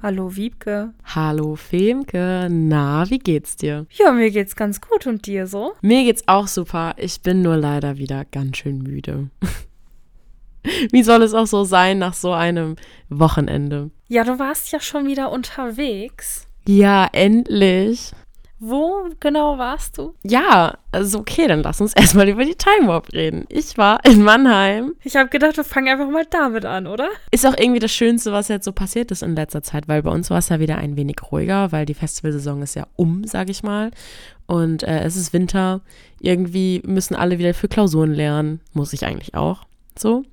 Hallo Wiebke. Hallo Femke. Na, wie geht's dir? Ja, mir geht's ganz gut und dir so? Mir geht's auch super. Ich bin nur leider wieder ganz schön müde. wie soll es auch so sein nach so einem Wochenende? Ja, du warst ja schon wieder unterwegs. Ja, endlich. Wo genau warst du? Ja, also okay, dann lass uns erstmal über die Time Warp reden. Ich war in Mannheim. Ich habe gedacht, wir fangen einfach mal damit an, oder? Ist auch irgendwie das Schönste, was jetzt so passiert ist in letzter Zeit, weil bei uns war es ja wieder ein wenig ruhiger, weil die Festivalsaison ist ja um, sag ich mal. Und äh, es ist Winter. Irgendwie müssen alle wieder für Klausuren lernen. Muss ich eigentlich auch. So.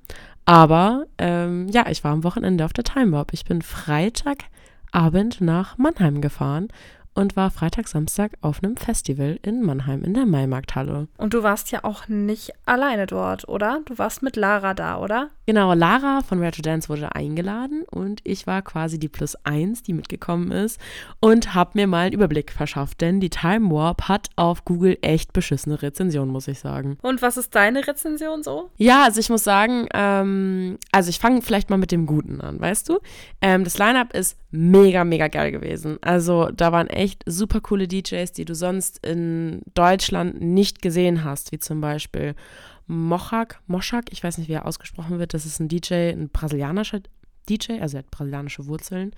Aber ähm, ja, ich war am Wochenende auf der Time Warp. Ich bin Freitagabend nach Mannheim gefahren und war Freitag, Samstag auf einem Festival in Mannheim in der Maimarkthalle. Und du warst ja auch nicht alleine dort, oder? Du warst mit Lara da, oder? Genau, Lara von Rare to Dance wurde eingeladen und ich war quasi die Plus Eins, die mitgekommen ist und habe mir mal einen Überblick verschafft, denn die Time Warp hat auf Google echt beschissene Rezensionen, muss ich sagen. Und was ist deine Rezension so? Ja, also ich muss sagen, ähm, also ich fange vielleicht mal mit dem Guten an, weißt du? Ähm, das Line-Up ist mega, mega geil gewesen. Also da waren echt echt super coole DJs, die du sonst in Deutschland nicht gesehen hast, wie zum Beispiel Mochak, Moschak, ich weiß nicht, wie er ausgesprochen wird, das ist ein DJ, ein brasilianischer DJ, also er hat brasilianische Wurzeln.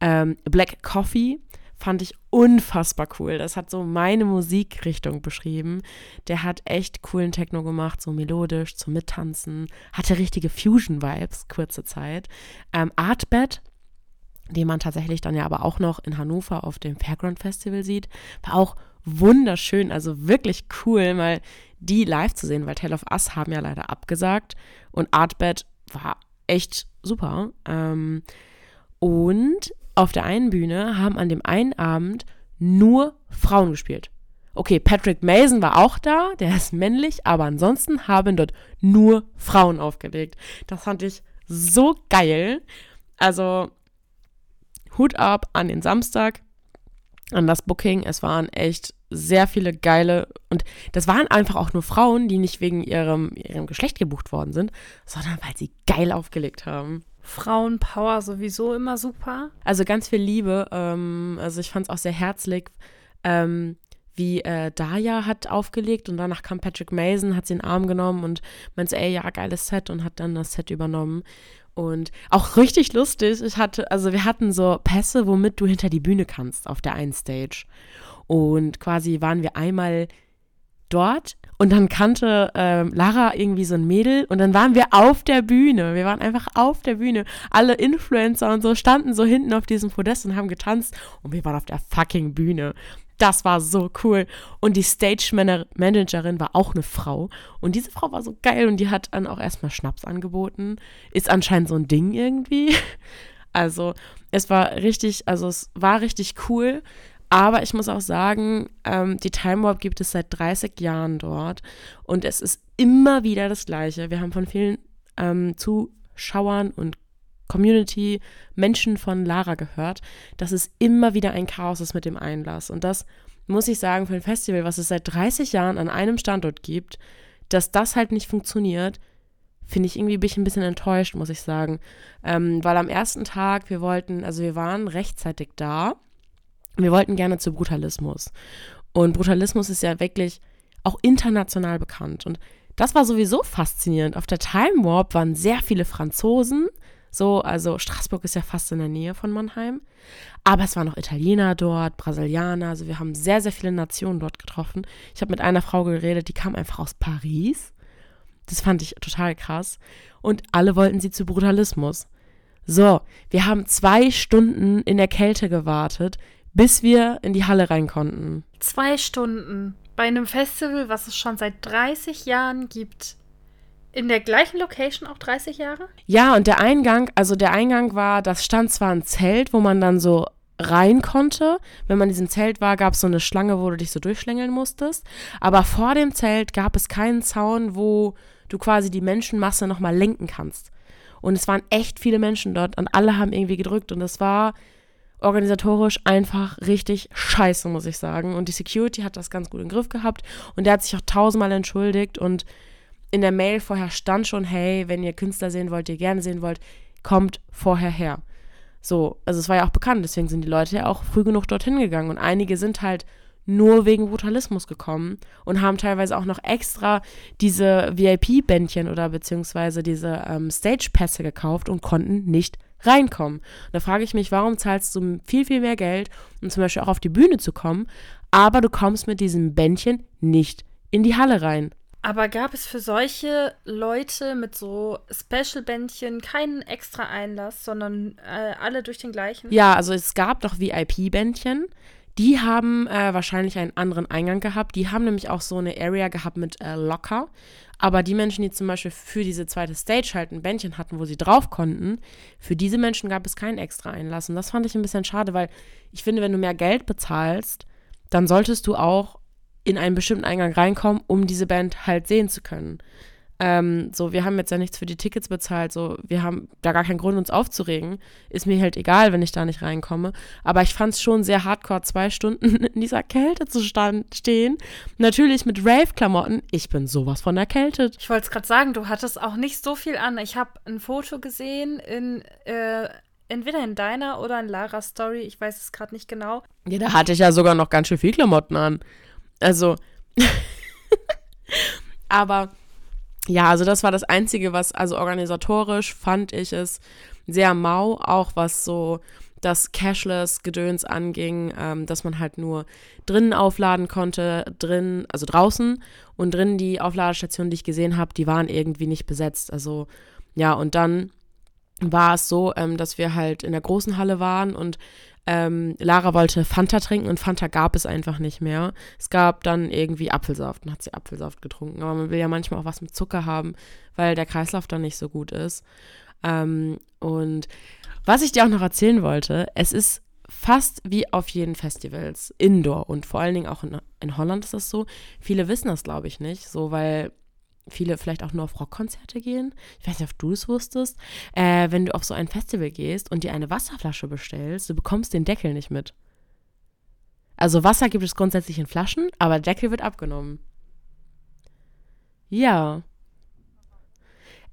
Ähm, Black Coffee fand ich unfassbar cool. Das hat so meine Musikrichtung beschrieben. Der hat echt coolen Techno gemacht, so melodisch, zum Mittanzen, hatte richtige Fusion-Vibes, kurze Zeit. Ähm, Artbed den man tatsächlich dann ja aber auch noch in Hannover auf dem Fairground Festival sieht. War auch wunderschön, also wirklich cool, mal die live zu sehen, weil Tale of Us haben ja leider abgesagt und Artbed war echt super. Ähm, und auf der einen Bühne haben an dem einen Abend nur Frauen gespielt. Okay, Patrick Mason war auch da, der ist männlich, aber ansonsten haben dort nur Frauen aufgelegt. Das fand ich so geil. Also Hut ab an den Samstag, an das Booking. Es waren echt sehr viele geile und das waren einfach auch nur Frauen, die nicht wegen ihrem, ihrem Geschlecht gebucht worden sind, sondern weil sie geil aufgelegt haben. Frauenpower sowieso immer super. Also ganz viel Liebe. Ähm, also ich fand es auch sehr herzlich, ähm, wie äh, Daya hat aufgelegt und danach kam Patrick Mason, hat sie in den Arm genommen und meinte, ey, ja, geiles Set und hat dann das Set übernommen. Und auch richtig lustig, ich hatte, also wir hatten so Pässe, womit du hinter die Bühne kannst auf der einen Stage. Und quasi waren wir einmal dort und dann kannte ähm, Lara irgendwie so ein Mädel und dann waren wir auf der Bühne. Wir waren einfach auf der Bühne. Alle Influencer und so standen so hinten auf diesem Podest und haben getanzt und wir waren auf der fucking Bühne. Das war so cool. Und die Stage-Managerin war auch eine Frau. Und diese Frau war so geil und die hat dann auch erstmal Schnaps angeboten. Ist anscheinend so ein Ding irgendwie. Also, es war richtig, also es war richtig cool. Aber ich muss auch sagen, ähm, die Time Warp gibt es seit 30 Jahren dort. Und es ist immer wieder das Gleiche. Wir haben von vielen ähm, Zuschauern und Community, Menschen von Lara gehört, dass es immer wieder ein Chaos ist mit dem Einlass. Und das muss ich sagen, für ein Festival, was es seit 30 Jahren an einem Standort gibt, dass das halt nicht funktioniert, finde ich irgendwie bin ich ein bisschen enttäuscht, muss ich sagen. Ähm, weil am ersten Tag, wir wollten, also wir waren rechtzeitig da. Wir wollten gerne zu Brutalismus. Und Brutalismus ist ja wirklich auch international bekannt. Und das war sowieso faszinierend. Auf der Time Warp waren sehr viele Franzosen, so, also Straßburg ist ja fast in der Nähe von Mannheim. Aber es waren noch Italiener dort, Brasilianer. Also wir haben sehr, sehr viele Nationen dort getroffen. Ich habe mit einer Frau geredet, die kam einfach aus Paris. Das fand ich total krass. Und alle wollten sie zu Brutalismus. So, wir haben zwei Stunden in der Kälte gewartet, bis wir in die Halle rein konnten. Zwei Stunden bei einem Festival, was es schon seit 30 Jahren gibt In der gleichen Location auch 30 Jahre? Ja, und der Eingang, also der Eingang war, das stand zwar ein Zelt, wo man dann so rein konnte. Wenn man in diesem Zelt war, gab es so eine Schlange, wo du dich so durchschlängeln musstest. Aber vor dem Zelt gab es keinen Zaun, wo du quasi die Menschenmasse nochmal lenken kannst. Und es waren echt viele Menschen dort und alle haben irgendwie gedrückt. Und es war organisatorisch einfach richtig scheiße, muss ich sagen. Und die Security hat das ganz gut im Griff gehabt und der hat sich auch tausendmal entschuldigt und in der Mail vorher stand schon, hey, wenn ihr Künstler sehen wollt, ihr gerne sehen wollt, kommt vorher her. So, also es war ja auch bekannt, deswegen sind die Leute ja auch früh genug dorthin gegangen und einige sind halt nur wegen Brutalismus gekommen und haben teilweise auch noch extra diese VIP-Bändchen oder beziehungsweise diese ähm, Stage-Pässe gekauft und konnten nicht reinkommen. Und da frage ich mich, warum zahlst du viel, viel mehr Geld, um zum Beispiel auch auf die Bühne zu kommen, aber du kommst mit diesem Bändchen nicht in die Halle rein. Aber gab es für solche Leute mit so Special-Bändchen keinen extra Einlass, sondern äh, alle durch den gleichen? Ja, also es gab doch VIP-Bändchen. Die haben äh, wahrscheinlich einen anderen Eingang gehabt. Die haben nämlich auch so eine Area gehabt mit äh, Locker. Aber die Menschen, die zum Beispiel für diese zweite Stage halt ein Bändchen hatten, wo sie drauf konnten, für diese Menschen gab es keinen extra Einlass. Und das fand ich ein bisschen schade, weil ich finde, wenn du mehr Geld bezahlst, dann solltest du auch in einen bestimmten Eingang reinkommen, um diese Band halt sehen zu können. Ähm, so, wir haben jetzt ja nichts für die Tickets bezahlt, so, wir haben da gar keinen Grund, uns aufzuregen. Ist mir halt egal, wenn ich da nicht reinkomme. Aber ich fand es schon sehr hardcore, zwei Stunden in dieser Kälte zu stand, stehen. Natürlich mit Rave-Klamotten. Ich bin sowas von erkältet. Ich wollte es gerade sagen, du hattest auch nicht so viel an. Ich habe ein Foto gesehen in, äh, entweder in deiner oder in Laras Story, ich weiß es gerade nicht genau. Ja, da hatte ich ja sogar noch ganz schön viel Klamotten an. Also, aber ja, also das war das Einzige, was, also organisatorisch fand ich es sehr mau, auch was so das Cashless-Gedöns anging, ähm, dass man halt nur drinnen aufladen konnte, drin, also draußen und drinnen die Aufladestationen, die ich gesehen habe, die waren irgendwie nicht besetzt. Also ja, und dann war es so, ähm, dass wir halt in der großen Halle waren und ähm, Lara wollte Fanta trinken und Fanta gab es einfach nicht mehr. Es gab dann irgendwie Apfelsaft und hat sie Apfelsaft getrunken. Aber man will ja manchmal auch was mit Zucker haben, weil der Kreislauf dann nicht so gut ist. Ähm, und was ich dir auch noch erzählen wollte, es ist fast wie auf jeden Festivals, Indoor und vor allen Dingen auch in, in Holland ist das so. Viele wissen das, glaube ich, nicht, so weil viele vielleicht auch nur auf Rockkonzerte gehen. Ich weiß nicht, ob du es wusstest. Äh, wenn du auf so ein Festival gehst und dir eine Wasserflasche bestellst, du bekommst den Deckel nicht mit. Also Wasser gibt es grundsätzlich in Flaschen, aber Deckel wird abgenommen. Ja.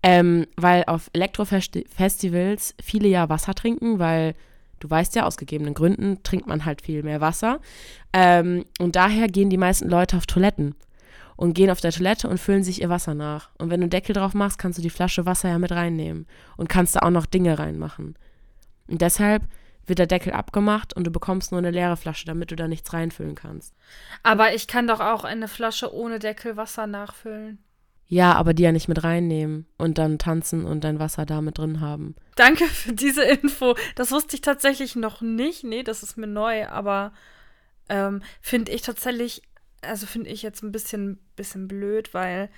Ähm, weil auf Elektrofestivals viele ja Wasser trinken, weil du weißt ja, aus gegebenen Gründen trinkt man halt viel mehr Wasser. Ähm, und daher gehen die meisten Leute auf Toiletten und gehen auf der Toilette und füllen sich ihr Wasser nach. Und wenn du einen Deckel drauf machst, kannst du die Flasche Wasser ja mit reinnehmen und kannst da auch noch Dinge reinmachen. Und deshalb wird der Deckel abgemacht und du bekommst nur eine leere Flasche, damit du da nichts reinfüllen kannst. Aber ich kann doch auch eine Flasche ohne Deckel Wasser nachfüllen. Ja, aber die ja nicht mit reinnehmen und dann tanzen und dein Wasser da mit drin haben. Danke für diese Info. Das wusste ich tatsächlich noch nicht. Nee, das ist mir neu, aber ähm, finde ich tatsächlich also finde ich jetzt ein bisschen, bisschen blöd, weil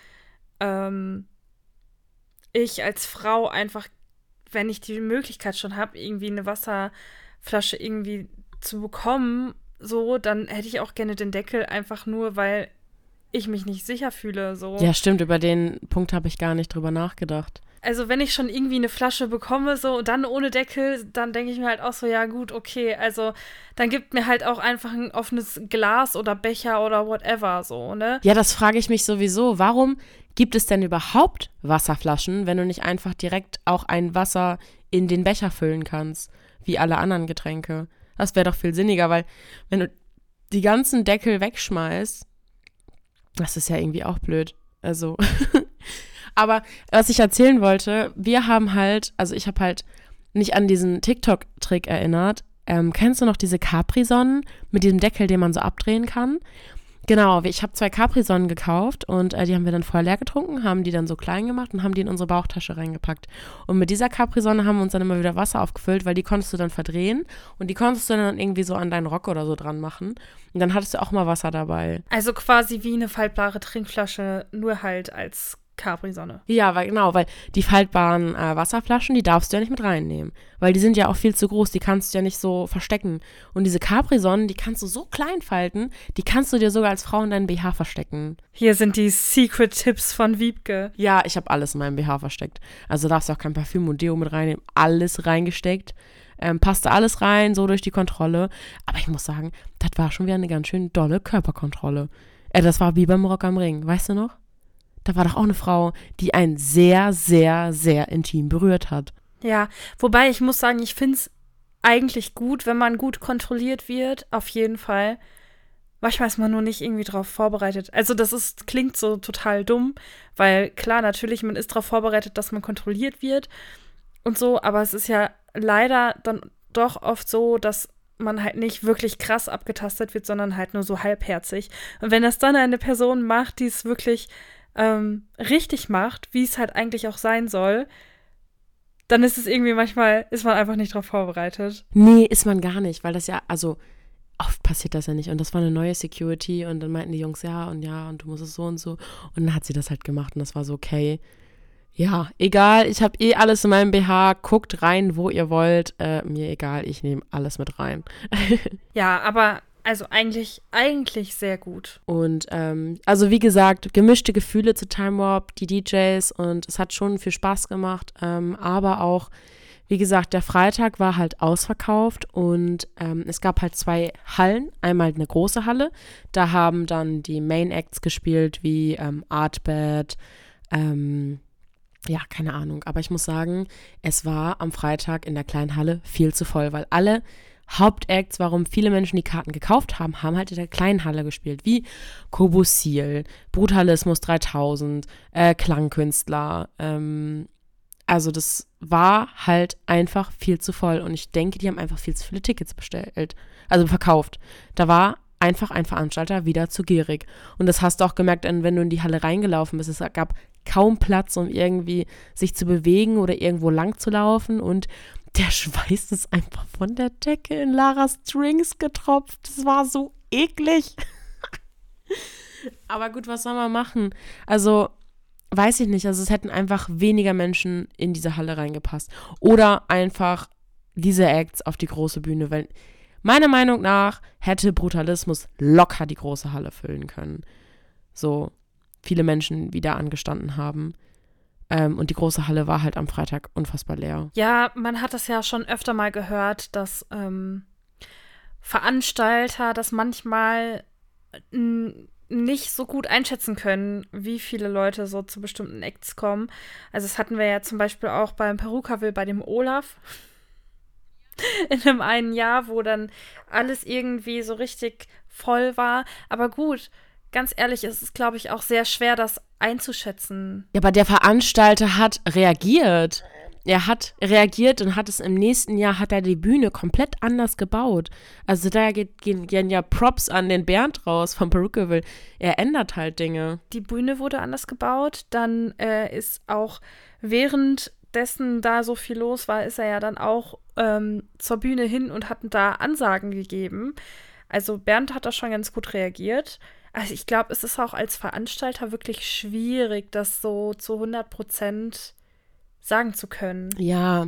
ähm, ich als Frau einfach, wenn ich die Möglichkeit schon habe, irgendwie eine Wasserflasche irgendwie zu bekommen, so, dann hätte ich auch gerne den Deckel einfach nur, weil ich mich nicht sicher fühle. So. Ja, stimmt, über den Punkt habe ich gar nicht drüber nachgedacht also wenn ich schon irgendwie eine Flasche bekomme, so und dann ohne Deckel, dann denke ich mir halt auch so, ja gut, okay, also dann gibt mir halt auch einfach ein offenes Glas oder Becher oder whatever, so, ne? Ja, das frage ich mich sowieso. Warum gibt es denn überhaupt Wasserflaschen, wenn du nicht einfach direkt auch ein Wasser in den Becher füllen kannst, wie alle anderen Getränke? Das wäre doch viel sinniger, weil wenn du die ganzen Deckel wegschmeißt, das ist ja irgendwie auch blöd. Also Aber was ich erzählen wollte, wir haben halt, also ich habe halt nicht an diesen TikTok-Trick erinnert. Ähm, kennst du noch diese Capri-Sonnen mit diesem Deckel, den man so abdrehen kann? Genau, ich habe zwei Capri-Sonnen gekauft und äh, die haben wir dann vorher leer getrunken, haben die dann so klein gemacht und haben die in unsere Bauchtasche reingepackt. Und mit dieser Capri-Sonne haben wir uns dann immer wieder Wasser aufgefüllt, weil die konntest du dann verdrehen und die konntest du dann irgendwie so an deinen Rock oder so dran machen. Und dann hattest du auch mal Wasser dabei. Also quasi wie eine faltbare Trinkflasche, nur halt als Capri-Sonne. Ja, weil genau, weil die faltbaren äh, Wasserflaschen, die darfst du ja nicht mit reinnehmen. Weil die sind ja auch viel zu groß, die kannst du ja nicht so verstecken. Und diese Capri-Sonnen, die kannst du so klein falten, die kannst du dir sogar als Frau in deinen BH verstecken. Hier sind die Secret-Tipps von Wiebke. Ja, ich habe alles in meinem BH versteckt. Also darfst du auch kein Parfüm und Deo mit reinnehmen. Alles reingesteckt. Ähm, passte alles rein, so durch die Kontrolle. Aber ich muss sagen, das war schon wieder eine ganz schön dolle Körperkontrolle. Äh, das war wie beim Rock am Ring, weißt du noch? Da war doch auch eine Frau, die einen sehr, sehr, sehr intim berührt hat. Ja, wobei ich muss sagen, ich finde es eigentlich gut, wenn man gut kontrolliert wird, auf jeden Fall. Manchmal ist man nur nicht irgendwie drauf vorbereitet. Also das ist, klingt so total dumm, weil klar, natürlich, man ist darauf vorbereitet, dass man kontrolliert wird und so, aber es ist ja leider dann doch oft so, dass man halt nicht wirklich krass abgetastet wird, sondern halt nur so halbherzig. Und wenn das dann eine Person macht, die es wirklich ähm, richtig macht, wie es halt eigentlich auch sein soll, dann ist es irgendwie manchmal, ist man einfach nicht darauf vorbereitet. Nee, ist man gar nicht, weil das ja, also oft passiert das ja nicht. Und das war eine neue Security und dann meinten die Jungs, ja und ja und du musst es so und so. Und dann hat sie das halt gemacht und das war so, okay. Ja, egal, ich habe eh alles in meinem BH, guckt rein, wo ihr wollt. Äh, mir egal, ich nehme alles mit rein. ja, aber also eigentlich, eigentlich sehr gut. Und ähm, also wie gesagt, gemischte Gefühle zu Time Warp, die DJs und es hat schon viel Spaß gemacht. Ähm, aber auch, wie gesagt, der Freitag war halt ausverkauft und ähm, es gab halt zwei Hallen. Einmal eine große Halle, da haben dann die Main Acts gespielt wie ähm, Artbed, ähm, ja, keine Ahnung. Aber ich muss sagen, es war am Freitag in der kleinen Halle viel zu voll, weil alle Hauptacts, warum viele Menschen die Karten gekauft haben, haben halt in der kleinen Halle gespielt, wie Kobusil, Brutalismus 3000, äh, Klangkünstler. Ähm, also das war halt einfach viel zu voll und ich denke, die haben einfach viel zu viele Tickets bestellt, also verkauft. Da war einfach ein Veranstalter wieder zu gierig. Und das hast du auch gemerkt, wenn du in die Halle reingelaufen bist. Es gab kaum Platz, um irgendwie sich zu bewegen oder irgendwo lang zu laufen. Und der Schweiß ist einfach von der Decke in Laras Strings getropft. Das war so eklig. Aber gut, was soll man machen? Also, weiß ich nicht. Also, es hätten einfach weniger Menschen in diese Halle reingepasst. Oder einfach diese Acts auf die große Bühne, weil meiner Meinung nach hätte Brutalismus locker die große Halle füllen können. So viele Menschen wieder angestanden haben. Ähm, und die große Halle war halt am Freitag unfassbar leer. Ja, man hat es ja schon öfter mal gehört, dass ähm, Veranstalter das manchmal nicht so gut einschätzen können, wie viele Leute so zu bestimmten Acts kommen. Also das hatten wir ja zum Beispiel auch beim Perukaville bei dem Olaf in einem einen Jahr, wo dann alles irgendwie so richtig voll war. Aber gut, ganz ehrlich, es ist, glaube ich, auch sehr schwer, das einzuschätzen. Ja, aber der Veranstalter hat reagiert. Er hat reagiert und hat es im nächsten Jahr, hat er die Bühne komplett anders gebaut. Also da geht, gehen, gehen ja Props an den Bernd raus von Perukaville. Er ändert halt Dinge. Die Bühne wurde anders gebaut. Dann äh, ist auch währenddessen da so viel los war, ist er ja dann auch ähm, zur Bühne hin und hat da Ansagen gegeben. Also Bernd hat da schon ganz gut reagiert. Also ich glaube, es ist auch als Veranstalter wirklich schwierig, das so zu 100 Prozent sagen zu können. Ja,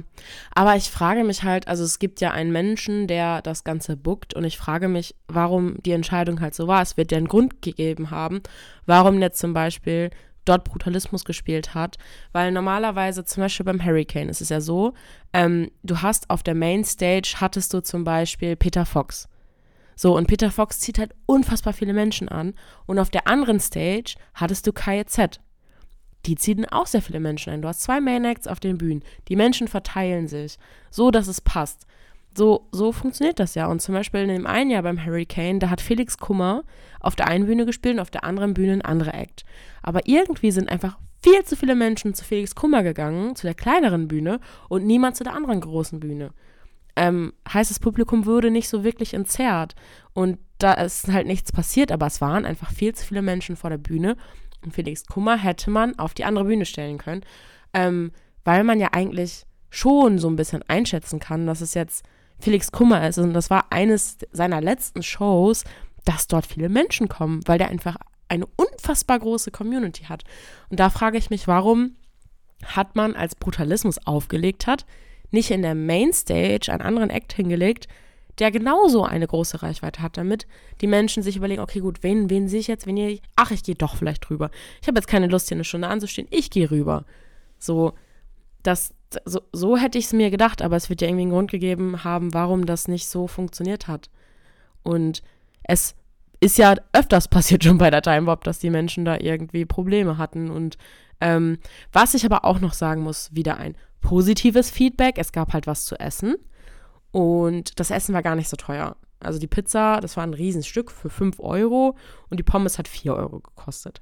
aber ich frage mich halt, also es gibt ja einen Menschen, der das Ganze bookt und ich frage mich, warum die Entscheidung halt so war. Es wird ja einen Grund gegeben haben, warum jetzt zum Beispiel dort Brutalismus gespielt hat, weil normalerweise zum Beispiel beim Hurricane ist es ja so, ähm, du hast auf der Mainstage hattest du zum Beispiel Peter Fox. So, und Peter Fox zieht halt unfassbar viele Menschen an. Und auf der anderen Stage hattest du KZ. Die ziehen auch sehr viele Menschen ein. Du hast zwei Main Acts auf den Bühnen. Die Menschen verteilen sich, so dass es passt. So, so funktioniert das ja. Und zum Beispiel in dem einen Jahr beim Hurricane, da hat Felix Kummer auf der einen Bühne gespielt und auf der anderen Bühne ein anderer Act. Aber irgendwie sind einfach viel zu viele Menschen zu Felix Kummer gegangen, zu der kleineren Bühne, und niemand zu der anderen großen Bühne ähm, heißt, das Publikum würde nicht so wirklich entzerrt. Und da ist halt nichts passiert, aber es waren einfach viel zu viele Menschen vor der Bühne. Und Felix Kummer hätte man auf die andere Bühne stellen können, ähm, weil man ja eigentlich schon so ein bisschen einschätzen kann, dass es jetzt Felix Kummer ist. Und das war eines seiner letzten Shows, dass dort viele Menschen kommen, weil der einfach eine unfassbar große Community hat. Und da frage ich mich, warum hat man als Brutalismus aufgelegt hat, nicht in der Mainstage einen anderen Act hingelegt, der genauso eine große Reichweite hat, damit die Menschen sich überlegen, okay, gut, wen, wen sehe ich jetzt, wenn ihr, ach, ich gehe doch vielleicht rüber. Ich habe jetzt keine Lust, hier eine Stunde anzustehen, ich gehe rüber. So, das, so, so hätte ich es mir gedacht, aber es wird ja irgendwie einen Grund gegeben haben, warum das nicht so funktioniert hat. Und es ist ja öfters passiert schon bei der Time Bob, dass die Menschen da irgendwie Probleme hatten. Und ähm, was ich aber auch noch sagen muss, wieder ein positives Feedback. Es gab halt was zu essen und das Essen war gar nicht so teuer. Also die Pizza, das war ein Riesenstück für 5 Euro und die Pommes hat 4 Euro gekostet.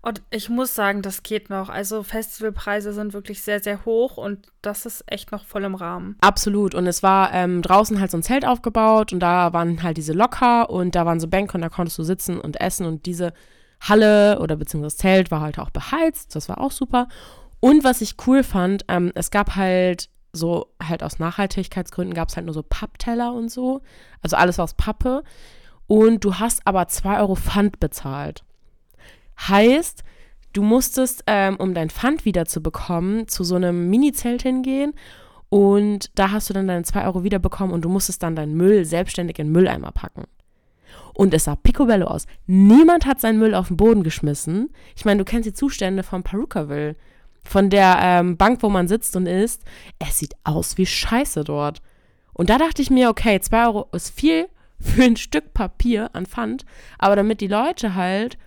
Und ich muss sagen, das geht noch. Also Festivalpreise sind wirklich sehr, sehr hoch und das ist echt noch voll im Rahmen. Absolut. Und es war ähm, draußen halt so ein Zelt aufgebaut und da waren halt diese Locker und da waren so Bänke und da konntest du sitzen und essen und diese Halle oder beziehungsweise Zelt war halt auch beheizt. Das war auch super. Und was ich cool fand, ähm, es gab halt so, halt aus Nachhaltigkeitsgründen gab es halt nur so Pappteller und so. Also alles aus Pappe. Und du hast aber 2 Euro Pfand bezahlt. Heißt, du musstest, ähm, um dein Pfand wieder zu so einem Mini-Zelt hingehen und da hast du dann deine 2 Euro wiederbekommen und du musstest dann deinen Müll selbstständig in Mülleimer packen. Und es sah picobello aus. Niemand hat seinen Müll auf den Boden geschmissen. Ich meine, du kennst die Zustände von Perukaville, von der ähm, Bank, wo man sitzt und isst. Es sieht aus wie Scheiße dort. Und da dachte ich mir, okay, 2 Euro ist viel für ein Stück Papier an Pfand, aber damit die Leute halt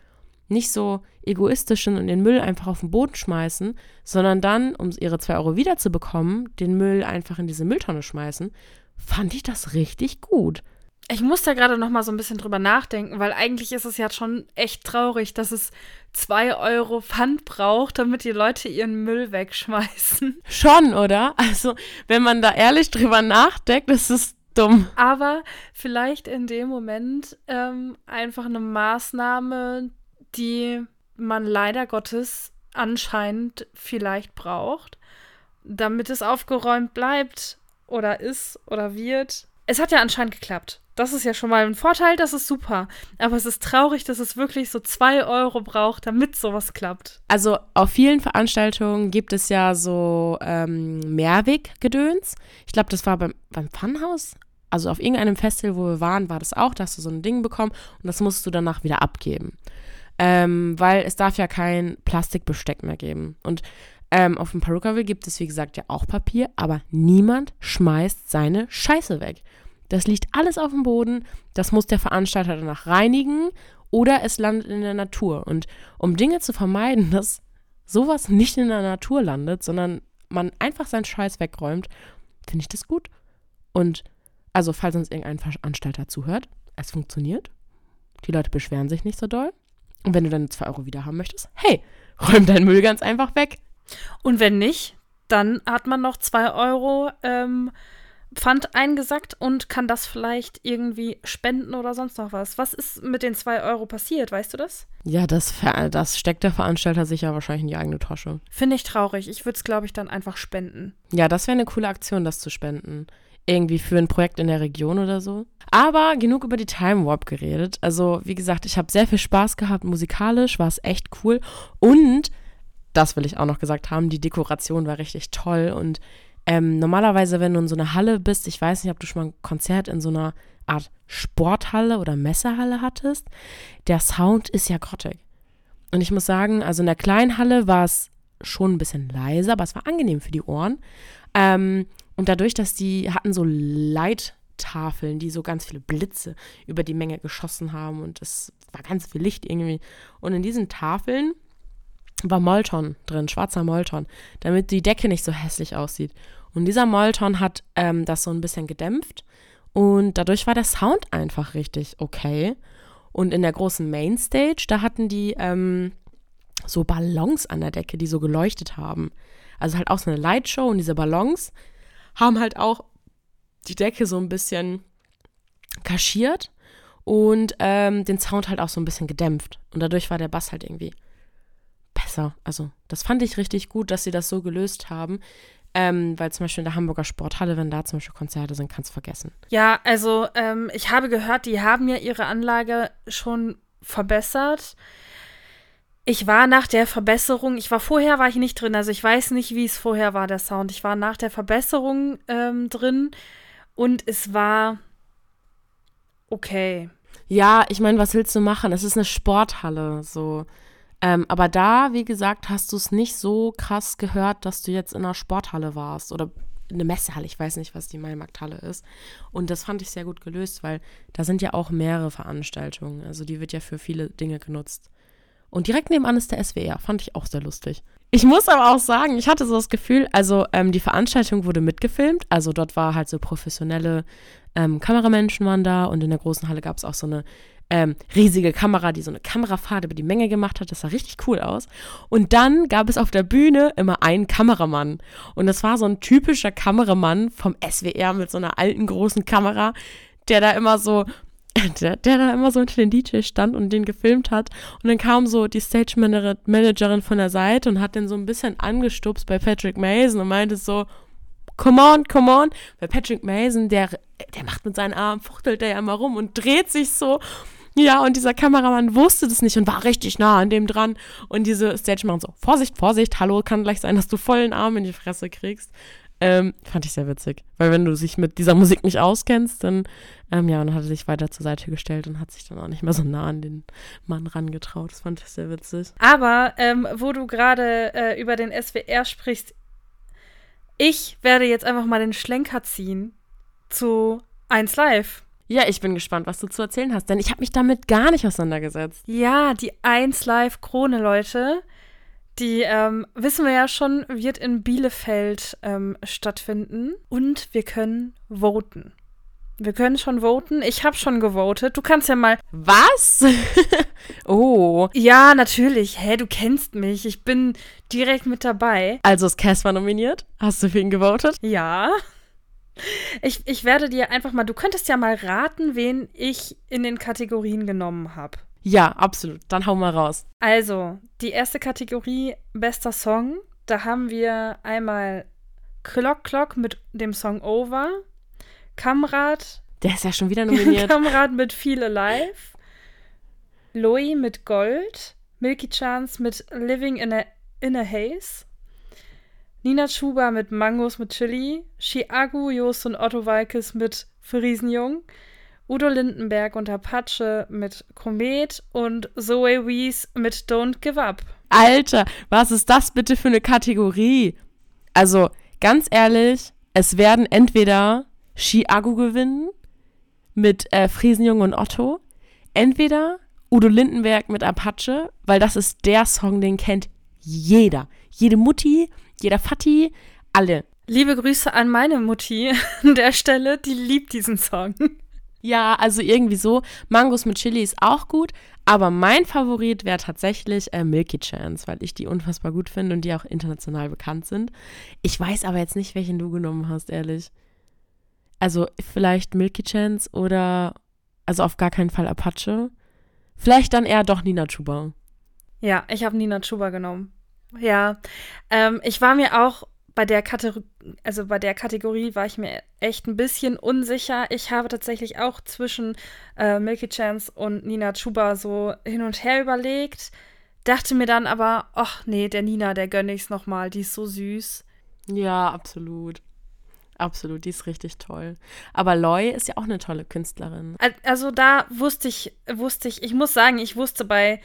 nicht so egoistisch sind und den Müll einfach auf den Boden schmeißen, sondern dann, um ihre zwei Euro wiederzubekommen, den Müll einfach in diese Mülltonne schmeißen, fand ich das richtig gut. Ich muss da gerade noch mal so ein bisschen drüber nachdenken, weil eigentlich ist es ja schon echt traurig, dass es zwei Euro Pfand braucht, damit die Leute ihren Müll wegschmeißen. Schon, oder? Also, wenn man da ehrlich drüber nachdenkt, ist es dumm. Aber vielleicht in dem Moment ähm, einfach eine Maßnahme, die man leider Gottes anscheinend vielleicht braucht, damit es aufgeräumt bleibt oder ist oder wird. Es hat ja anscheinend geklappt. Das ist ja schon mal ein Vorteil, das ist super. Aber es ist traurig, dass es wirklich so zwei Euro braucht, damit sowas klappt. Also auf vielen Veranstaltungen gibt es ja so ähm, Mehrweggedöns. Ich glaube, das war beim, beim Funhaus. Also auf irgendeinem Festival, wo wir waren, war das auch. Da hast du so ein Ding bekommen und das musst du danach wieder abgeben. Ähm, weil es darf ja kein Plastikbesteck mehr geben. Und ähm, auf dem Perukaville gibt es, wie gesagt, ja auch Papier, aber niemand schmeißt seine Scheiße weg. Das liegt alles auf dem Boden, das muss der Veranstalter danach reinigen oder es landet in der Natur. Und um Dinge zu vermeiden, dass sowas nicht in der Natur landet, sondern man einfach seinen Scheiß wegräumt, finde ich das gut. Und also, falls uns irgendein Veranstalter zuhört, es funktioniert. Die Leute beschweren sich nicht so doll. Und wenn du deine 2 Euro wieder haben möchtest, hey, räum deinen Müll ganz einfach weg. Und wenn nicht, dann hat man noch 2 Euro ähm, Pfand eingesackt und kann das vielleicht irgendwie spenden oder sonst noch was. Was ist mit den 2 Euro passiert, weißt du das? Ja, das, das steckt der Veranstalter sich ja wahrscheinlich in die eigene Tasche. Finde ich traurig. Ich würde es, glaube ich, dann einfach spenden. Ja, das wäre eine coole Aktion, das zu spenden irgendwie für ein Projekt in der Region oder so. Aber genug über die Time Warp geredet. Also, wie gesagt, ich habe sehr viel Spaß gehabt. Musikalisch war es echt cool. Und, das will ich auch noch gesagt haben, die Dekoration war richtig toll. Und ähm, normalerweise, wenn du in so einer Halle bist, ich weiß nicht, ob du schon mal ein Konzert in so einer Art Sporthalle oder Messehalle hattest, der Sound ist ja grottig. Und ich muss sagen, also in der kleinen Halle war es schon ein bisschen leiser, aber es war angenehm für die Ohren. Ähm, und dadurch, dass die hatten so Leittafeln, die so ganz viele Blitze über die Menge geschossen haben und es war ganz viel Licht irgendwie. Und in diesen Tafeln war Molton drin, schwarzer Molton, damit die Decke nicht so hässlich aussieht. Und dieser Molton hat ähm, das so ein bisschen gedämpft und dadurch war der Sound einfach richtig okay. Und in der großen Mainstage, da hatten die ähm, so Ballons an der Decke, die so geleuchtet haben. Also halt auch so eine Lightshow und diese Ballons, haben halt auch die Decke so ein bisschen kaschiert und ähm, den Sound halt auch so ein bisschen gedämpft. Und dadurch war der Bass halt irgendwie besser. Also, das fand ich richtig gut, dass sie das so gelöst haben. Ähm, weil zum Beispiel in der Hamburger Sporthalle, wenn da zum Beispiel Konzerte sind, kannst du vergessen. Ja, also ähm, ich habe gehört, die haben ja ihre Anlage schon verbessert. Ich war nach der Verbesserung, ich war vorher war ich nicht drin, also ich weiß nicht, wie es vorher war, der Sound. Ich war nach der Verbesserung ähm, drin und es war okay. Ja, ich meine, was willst du machen? Es ist eine Sporthalle, so. Ähm, aber da, wie gesagt, hast du es nicht so krass gehört, dass du jetzt in einer Sporthalle warst oder eine Messehalle. Ich weiß nicht, was die Maimarkthalle ist. Und das fand ich sehr gut gelöst, weil da sind ja auch mehrere Veranstaltungen. Also die wird ja für viele Dinge genutzt. Und direkt nebenan ist der SWR. Fand ich auch sehr lustig. Ich muss aber auch sagen, ich hatte so das Gefühl, also ähm, die Veranstaltung wurde mitgefilmt. Also dort war halt so professionelle ähm, Kameramenschen waren da und in der großen Halle gab es auch so eine ähm, riesige Kamera, die so eine Kamerafahrt über die Menge gemacht hat. Das sah richtig cool aus. Und dann gab es auf der Bühne immer einen Kameramann. Und das war so ein typischer Kameramann vom SWR mit so einer alten großen Kamera, der da immer so der, der da immer so hinter den DJ stand und den gefilmt hat. Und dann kam so die Stage-Managerin von der Seite und hat den so ein bisschen angestupst bei Patrick Mason und meinte so, come on, come on. Weil Patrick Mason, der, der macht mit seinen Armen, fuchtelt der ja immer rum und dreht sich so. Ja, und dieser Kameramann wusste das nicht und war richtig nah an dem dran. Und diese Stage machen so, Vorsicht, Vorsicht, hallo, kann gleich sein, dass du vollen Arm in die Fresse kriegst. Ähm, fand ich sehr witzig. Weil wenn du dich mit dieser Musik nicht auskennst, dann, ähm, ja, und hat er sich weiter zur Seite gestellt und hat sich dann auch nicht mehr so nah an den Mann rangetraut. Das fand ich sehr witzig. Aber, ähm, wo du gerade äh, über den SWR sprichst, ich werde jetzt einfach mal den Schlenker ziehen zu 1 Live. Ja, ich bin gespannt, was du zu erzählen hast, denn ich habe mich damit gar nicht auseinandergesetzt. Ja, die 1 Live Krone, Leute. Die ähm, wissen wir ja schon, wird in Bielefeld ähm, stattfinden. Und wir können voten. Wir können schon voten. Ich habe schon gewotet. Du kannst ja mal. Was? oh. Ja, natürlich. Hä, du kennst mich. Ich bin direkt mit dabei. Also ist Casper nominiert? Hast du für ihn gewotet? Ja. Ich, ich werde dir einfach mal. Du könntest ja mal raten, wen ich in den Kategorien genommen habe. Ja, absolut. Dann hau mal raus. Also, die erste Kategorie, bester Song. Da haben wir einmal Clock Clock mit dem Song Over. Kamrad. Der ist ja schon wieder nominiert. Kamrad mit Feel Alive. Loi mit Gold. Milky Chance mit Living in a, in a Haze. Nina Chuba mit Mangos mit Chili. Chiagu, Jost und Otto Walkes mit Friesenjung. Udo Lindenberg und Apache mit Komet und Zoe Wees mit Don't Give Up. Alter, was ist das bitte für eine Kategorie? Also, ganz ehrlich, es werden entweder Chiago gewinnen mit äh, Friesenjung und Otto, entweder Udo Lindenberg mit Apache, weil das ist der Song, den kennt jeder. Jede Mutti, jeder Fatti, alle. Liebe Grüße an meine Mutti an der Stelle, die liebt diesen Song. Ja, also irgendwie so. Mangos mit Chili ist auch gut, aber mein Favorit wäre tatsächlich äh, Milky Chance, weil ich die unfassbar gut finde und die auch international bekannt sind. Ich weiß aber jetzt nicht, welchen du genommen hast, ehrlich. Also vielleicht Milky Chance oder, also auf gar keinen Fall Apache. Vielleicht dann eher doch Nina Chuba. Ja, ich habe Nina Chuba genommen. Ja, ähm, ich war mir auch bei der Kategorie, also bei der Kategorie war ich mir echt ein bisschen unsicher. Ich habe tatsächlich auch zwischen äh, Milky Chance und Nina Chuba so hin und her überlegt. Dachte mir dann aber, ach nee, der Nina, der gönne ich's nochmal, die ist so süß. Ja, absolut. Absolut, die ist richtig toll. Aber Loy ist ja auch eine tolle Künstlerin. Also da wusste ich, wusste ich, ich muss sagen, ich wusste bei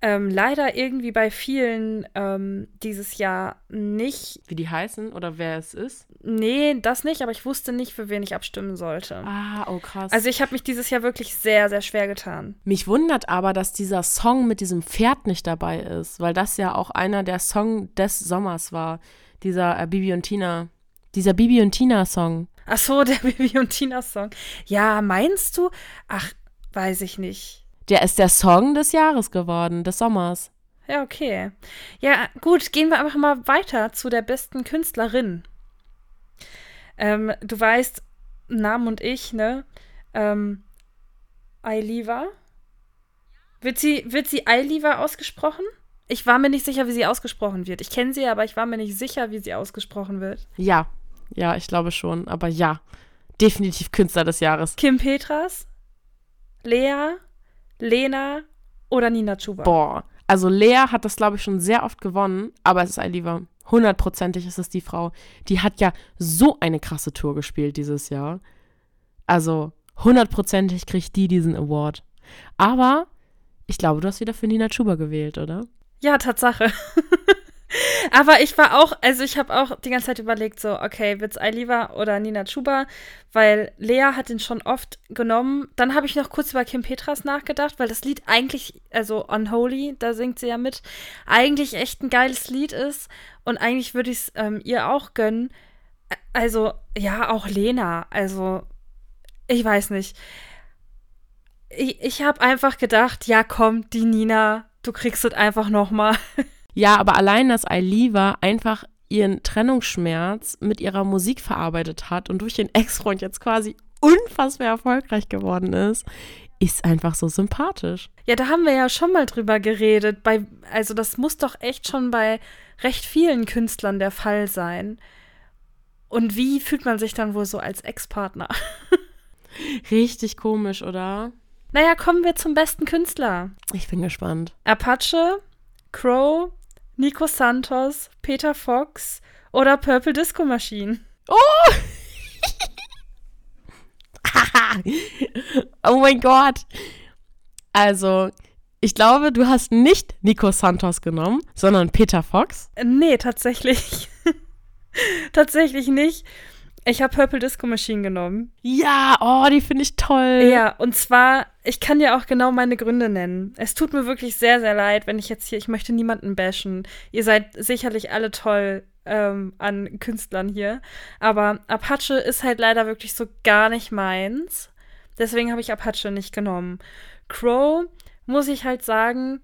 ähm, leider irgendwie bei vielen ähm, dieses Jahr nicht. Wie die heißen oder wer es ist? Nee, das nicht, aber ich wusste nicht, für wen ich abstimmen sollte. Ah, oh krass. Also ich habe mich dieses Jahr wirklich sehr, sehr schwer getan. Mich wundert aber, dass dieser Song mit diesem Pferd nicht dabei ist, weil das ja auch einer der Song des Sommers war. Dieser äh, Bibi und Tina. Dieser Bibi und Tina Song. Ach so, der Bibi und Tina Song. Ja, meinst du? Ach, weiß ich nicht. Der ist der Song des Jahres geworden, des Sommers. Ja, okay. Ja, gut, gehen wir einfach mal weiter zu der besten Künstlerin. Ähm, du weißt, Namen und ich, ne? Ähm, Ailiva. Wird sie, wird sie Ailiva ausgesprochen? Ich war mir nicht sicher, wie sie ausgesprochen wird. Ich kenne sie, aber ich war mir nicht sicher, wie sie ausgesprochen wird. Ja, ja, ich glaube schon. Aber ja, definitiv Künstler des Jahres. Kim Petras, Lea, Lena oder Nina Chuba? Boah. Also Lea hat das, glaube ich, schon sehr oft gewonnen, aber es ist Aliva. Hundertprozentig ist es die Frau. Die hat ja so eine krasse Tour gespielt dieses Jahr. Also hundertprozentig kriegt die diesen Award. Aber ich glaube, du hast wieder für Nina Chuba gewählt, oder? Ja, Tatsache. Aber ich war auch, also ich habe auch die ganze Zeit überlegt, so, okay, wird's Ailiva oder Nina Chuba, weil Lea hat den schon oft genommen. Dann habe ich noch kurz über Kim Petras nachgedacht, weil das Lied eigentlich, also Unholy, da singt sie ja mit, eigentlich echt ein geiles Lied ist. Und eigentlich würde ich es ähm, ihr auch gönnen. Also, ja, auch Lena. Also, ich weiß nicht. Ich, ich habe einfach gedacht, ja, komm, die Nina, du kriegst es einfach noch mal. Ja, aber allein, dass Ailiva einfach ihren Trennungsschmerz mit ihrer Musik verarbeitet hat und durch den Ex-Freund jetzt quasi unfassbar erfolgreich geworden ist, ist einfach so sympathisch. Ja, da haben wir ja schon mal drüber geredet. Bei, also das muss doch echt schon bei recht vielen Künstlern der Fall sein. Und wie fühlt man sich dann wohl so als Ex-Partner? Richtig komisch, oder? Naja, kommen wir zum besten Künstler. Ich bin gespannt. Apache, Crow, Nico Santos, Peter Fox oder Purple Disco Machine. Oh! oh mein Gott. Also, ich glaube, du hast nicht Nico Santos genommen, sondern Peter Fox. Nee, tatsächlich. tatsächlich nicht. Ich habe Purple Disco Machine genommen. Ja, oh, die finde ich toll. Ja, und zwar, ich kann dir auch genau meine Gründe nennen. Es tut mir wirklich sehr, sehr leid, wenn ich jetzt hier, ich möchte niemanden bashen. Ihr seid sicherlich alle toll ähm, an Künstlern hier. Aber Apache ist halt leider wirklich so gar nicht meins. Deswegen habe ich Apache nicht genommen. Crow, muss ich halt sagen,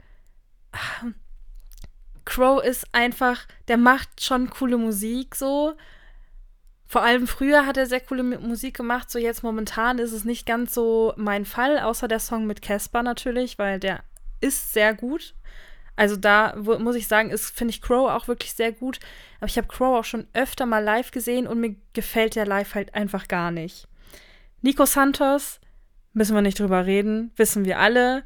Crow ist einfach, der macht schon coole Musik so. Vor allem früher hat er sehr coole Musik gemacht, so jetzt momentan ist es nicht ganz so mein Fall, außer der Song mit Casper natürlich, weil der ist sehr gut. Also da muss ich sagen, ist finde ich Crow auch wirklich sehr gut, aber ich habe Crow auch schon öfter mal live gesehen und mir gefällt der live halt einfach gar nicht. Nico Santos müssen wir nicht drüber reden, wissen wir alle.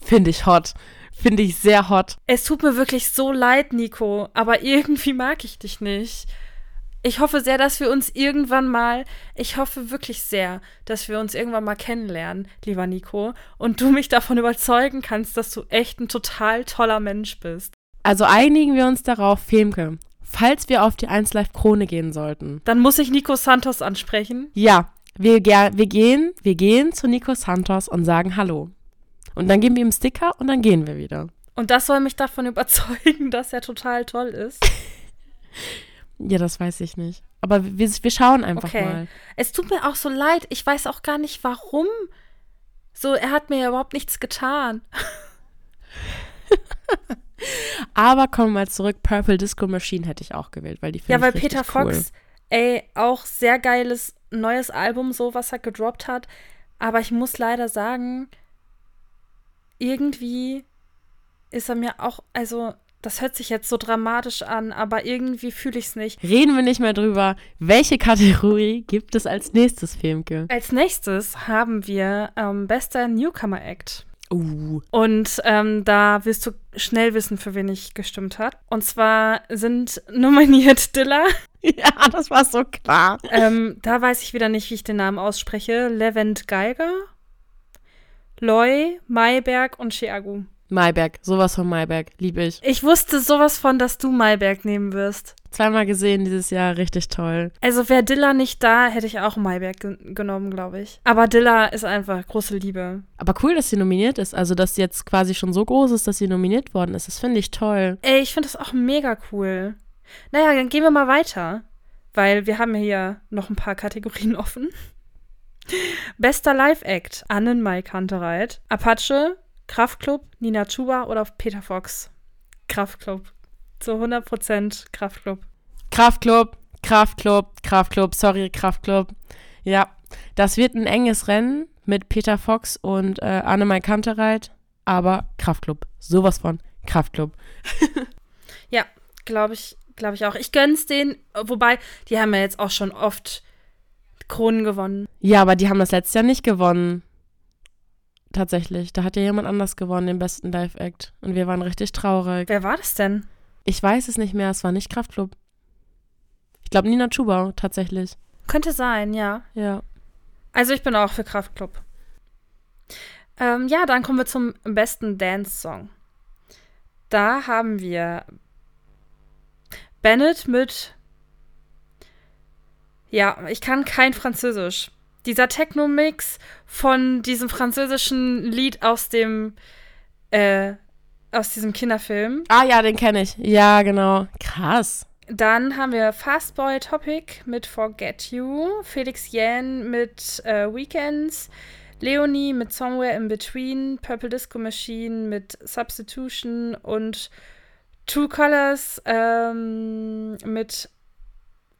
Finde ich hot. Finde ich sehr hot. Es tut mir wirklich so leid, Nico, aber irgendwie mag ich dich nicht. Ich hoffe sehr, dass wir uns irgendwann mal, ich hoffe wirklich sehr, dass wir uns irgendwann mal kennenlernen, lieber Nico, und du mich davon überzeugen kannst, dass du echt ein total toller Mensch bist. Also einigen wir uns darauf, Femke, falls wir auf die 1 Live Krone gehen sollten. Dann muss ich Nico Santos ansprechen. Ja, wir, wir gehen, wir gehen zu Nico Santos und sagen Hallo. Und dann geben wir ihm Sticker und dann gehen wir wieder. Und das soll mich davon überzeugen, dass er total toll ist. Ja, das weiß ich nicht. Aber wir, wir schauen einfach okay. mal. Es tut mir auch so leid. Ich weiß auch gar nicht, warum. So, er hat mir ja überhaupt nichts getan. Aber kommen wir mal zurück. Purple Disco Machine hätte ich auch gewählt, weil die Ja, weil Peter cool. Fox, ey, auch sehr geiles neues Album, so was er gedroppt hat. Aber ich muss leider sagen, irgendwie ist er mir auch, also das hört sich jetzt so dramatisch an, aber irgendwie fühle ich es nicht. Reden wir nicht mehr drüber. Welche Kategorie gibt es als nächstes, Filmke? Als nächstes haben wir ähm, bester Newcomer Act. Uh. Und ähm, da wirst du schnell wissen, für wen ich gestimmt habe. Und zwar sind nominiert Dilla. Ja, das war so klar. Ähm, da weiß ich wieder nicht, wie ich den Namen ausspreche. Levent Geiger, Loy, Mayberg und Chiagu. Mayberg, sowas von Mayberg, liebe ich. Ich wusste sowas von, dass du Mayberg nehmen wirst. Zweimal gesehen dieses Jahr, richtig toll. Also wäre Dilla nicht da, hätte ich auch Mayberg ge genommen, glaube ich. Aber Dilla ist einfach große Liebe. Aber cool, dass sie nominiert ist. Also, dass sie jetzt quasi schon so groß ist, dass sie nominiert worden ist. Das finde ich toll. Ey, ich finde das auch mega cool. Naja, dann gehen wir mal weiter. Weil wir haben hier noch ein paar Kategorien offen. Bester Live-Act. Annen Mai Kantereit. Apache, Kraftklub, Nina Chuba oder Peter Fox? Kraftklub. Zu 100% Kraftklub. Kraftklub, Kraftklub, Kraftklub, sorry, Kraftklub. Ja, das wird ein enges Rennen mit Peter Fox und äh, Annemai Kantereit, aber Kraftklub. Sowas von Kraftklub. ja, glaube ich, glaube ich auch. Ich gönn's denen, wobei, die haben ja jetzt auch schon oft Kronen gewonnen. Ja, aber die haben das letztes Jahr nicht gewonnen. Tatsächlich. Da hat ja jemand anders gewonnen, den besten Live-Act. Und wir waren richtig traurig. Wer war das denn? Ich weiß es nicht mehr, es war nicht Kraftklub. Ich glaube Nina Schubau, tatsächlich. Könnte sein, ja. Ja. Also ich bin auch für Kraftklub. Ähm, ja, dann kommen wir zum besten Dance-Song. Da haben wir Bennett mit. Ja, ich kann kein Französisch. Dieser Techno-Mix von diesem französischen Lied aus dem. Äh, aus diesem Kinderfilm. Ah ja, den kenne ich. Ja, genau. Krass. Dann haben wir Fastboy Topic mit Forget You, Felix Yan mit äh, Weekends, Leonie mit Somewhere in Between, Purple Disco Machine mit Substitution und Two Colors ähm, mit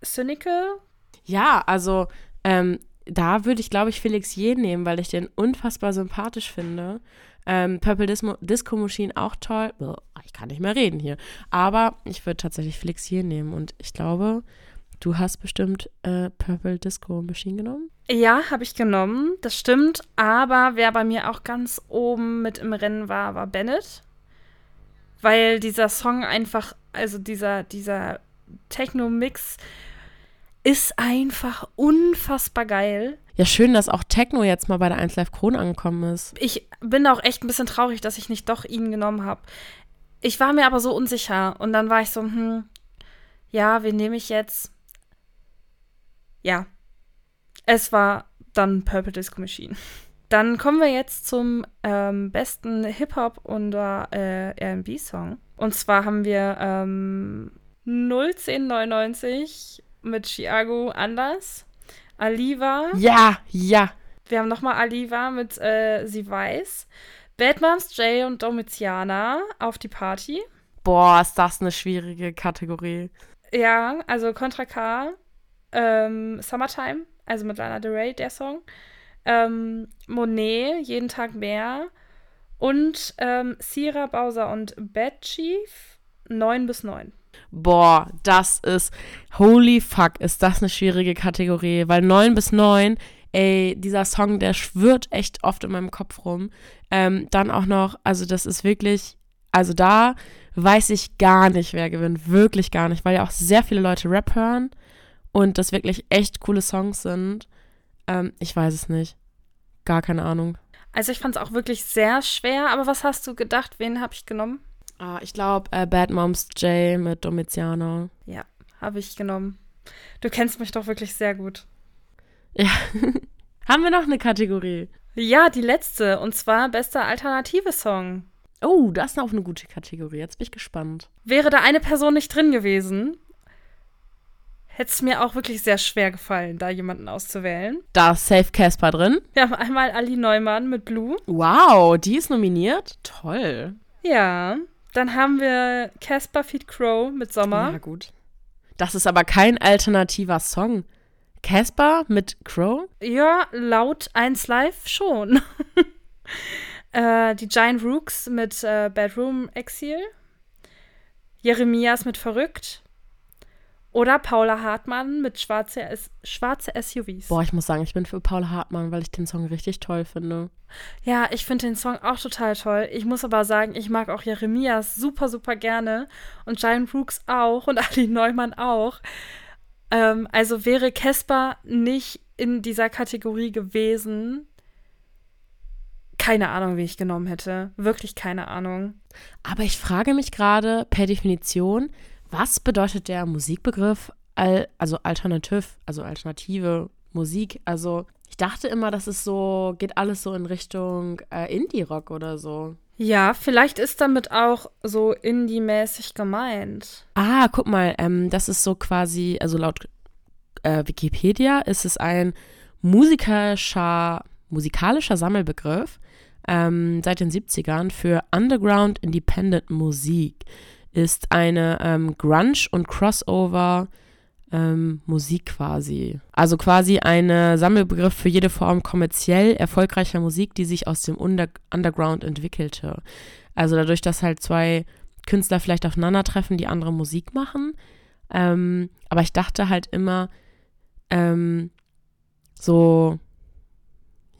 Cynical. Ja, also ähm, da würde ich, glaube ich, Felix Je nehmen, weil ich den unfassbar sympathisch finde. Ähm, Purple Dismo Disco Machine auch toll. Ich kann nicht mehr reden hier. Aber ich würde tatsächlich Felix Je nehmen und ich glaube, du hast bestimmt äh, Purple Disco Machine genommen. Ja, habe ich genommen, das stimmt. Aber wer bei mir auch ganz oben mit im Rennen war, war Bennett. Weil dieser Song einfach, also dieser, dieser Techno-Mix ist einfach unfassbar geil. Ja, schön, dass auch Techno jetzt mal bei der 1 Live Krone angekommen ist. Ich bin auch echt ein bisschen traurig, dass ich nicht doch ihn genommen habe. Ich war mir aber so unsicher und dann war ich so, hm, ja, wen nehme ich jetzt? Ja, es war dann Purple Disco Machine. Dann kommen wir jetzt zum ähm, besten Hip-Hop- oder äh, RB-Song. Und zwar haben wir ähm, 01099 mit Chiago anders. Aliva. Ja, ja. Wir haben nochmal Aliva mit äh, Sie weiß. Bad Moms Jay und Domitiana auf die Party. Boah, ist das eine schwierige Kategorie. Ja, also Contra K. Ähm, Summertime, also mit Lana Del Rey, der Song. Ähm, Monet, jeden Tag mehr. Und ähm, Sierra Bowser und Bad Chief, 9 bis 9. Boah, das ist, holy fuck, ist das eine schwierige Kategorie, weil 9 bis 9, ey, dieser Song, der schwirrt echt oft in meinem Kopf rum. Ähm, dann auch noch, also das ist wirklich, also da weiß ich gar nicht, wer gewinnt, wirklich gar nicht, weil ja auch sehr viele Leute Rap hören und das wirklich echt coole Songs sind. Ähm, ich weiß es nicht. Gar keine Ahnung. Also ich fand es auch wirklich sehr schwer, aber was hast du gedacht? Wen habe ich genommen? Ah, ich glaube äh, Bad Moms J mit Domitiano. Ja, habe ich genommen. Du kennst mich doch wirklich sehr gut. Ja. Haben wir noch eine Kategorie? Ja, die letzte. Und zwar bester alternative Song. Oh, das ist auch eine gute Kategorie. Jetzt bin ich gespannt. Wäre da eine Person nicht drin gewesen, hätte es mir auch wirklich sehr schwer gefallen, da jemanden auszuwählen. Da ist Safe Casper drin. Wir haben einmal Ali Neumann mit Blue. Wow, die ist nominiert. Toll. Ja. Dann haben wir Casper Feed Crow mit Sommer. Ja, gut. Das ist aber kein alternativer Song. Casper mit Crow? Ja, laut 1 Live schon. äh, die Giant Rooks mit äh, Bedroom Exil. Jeremias mit Verrückt. Oder Paula Hartmann mit schwarze, schwarze SUVs. Boah, ich muss sagen, ich bin für Paula Hartmann, weil ich den Song richtig toll finde. Ja, ich finde den Song auch total toll. Ich muss aber sagen, ich mag auch Jeremias super, super gerne. Und Giant Brooks auch und Ali Neumann auch. Ähm, also wäre Casper nicht in dieser Kategorie gewesen, keine Ahnung, wie ich genommen hätte. Wirklich keine Ahnung. Aber ich frage mich gerade per Definition, was bedeutet der Musikbegriff, also alternativ, also alternative Musik? Also ich dachte immer, dass es so, geht alles so in Richtung äh, Indie-Rock oder so. Ja, vielleicht ist damit auch so Indie-mäßig gemeint. Ah, guck mal, ähm, das ist so quasi, also laut äh, Wikipedia ist es ein musikalischer, musikalischer Sammelbegriff ähm, seit den 70ern für Underground Independent Musik ist eine ähm, Grunge- und Crossover- ähm, Musik quasi. Also quasi ein Sammelbegriff für jede Form kommerziell erfolgreicher Musik, die sich aus dem Under Underground entwickelte. Also dadurch, dass halt zwei Künstler vielleicht aufeinandertreffen, die andere Musik machen. Ähm, aber ich dachte halt immer, ähm, so,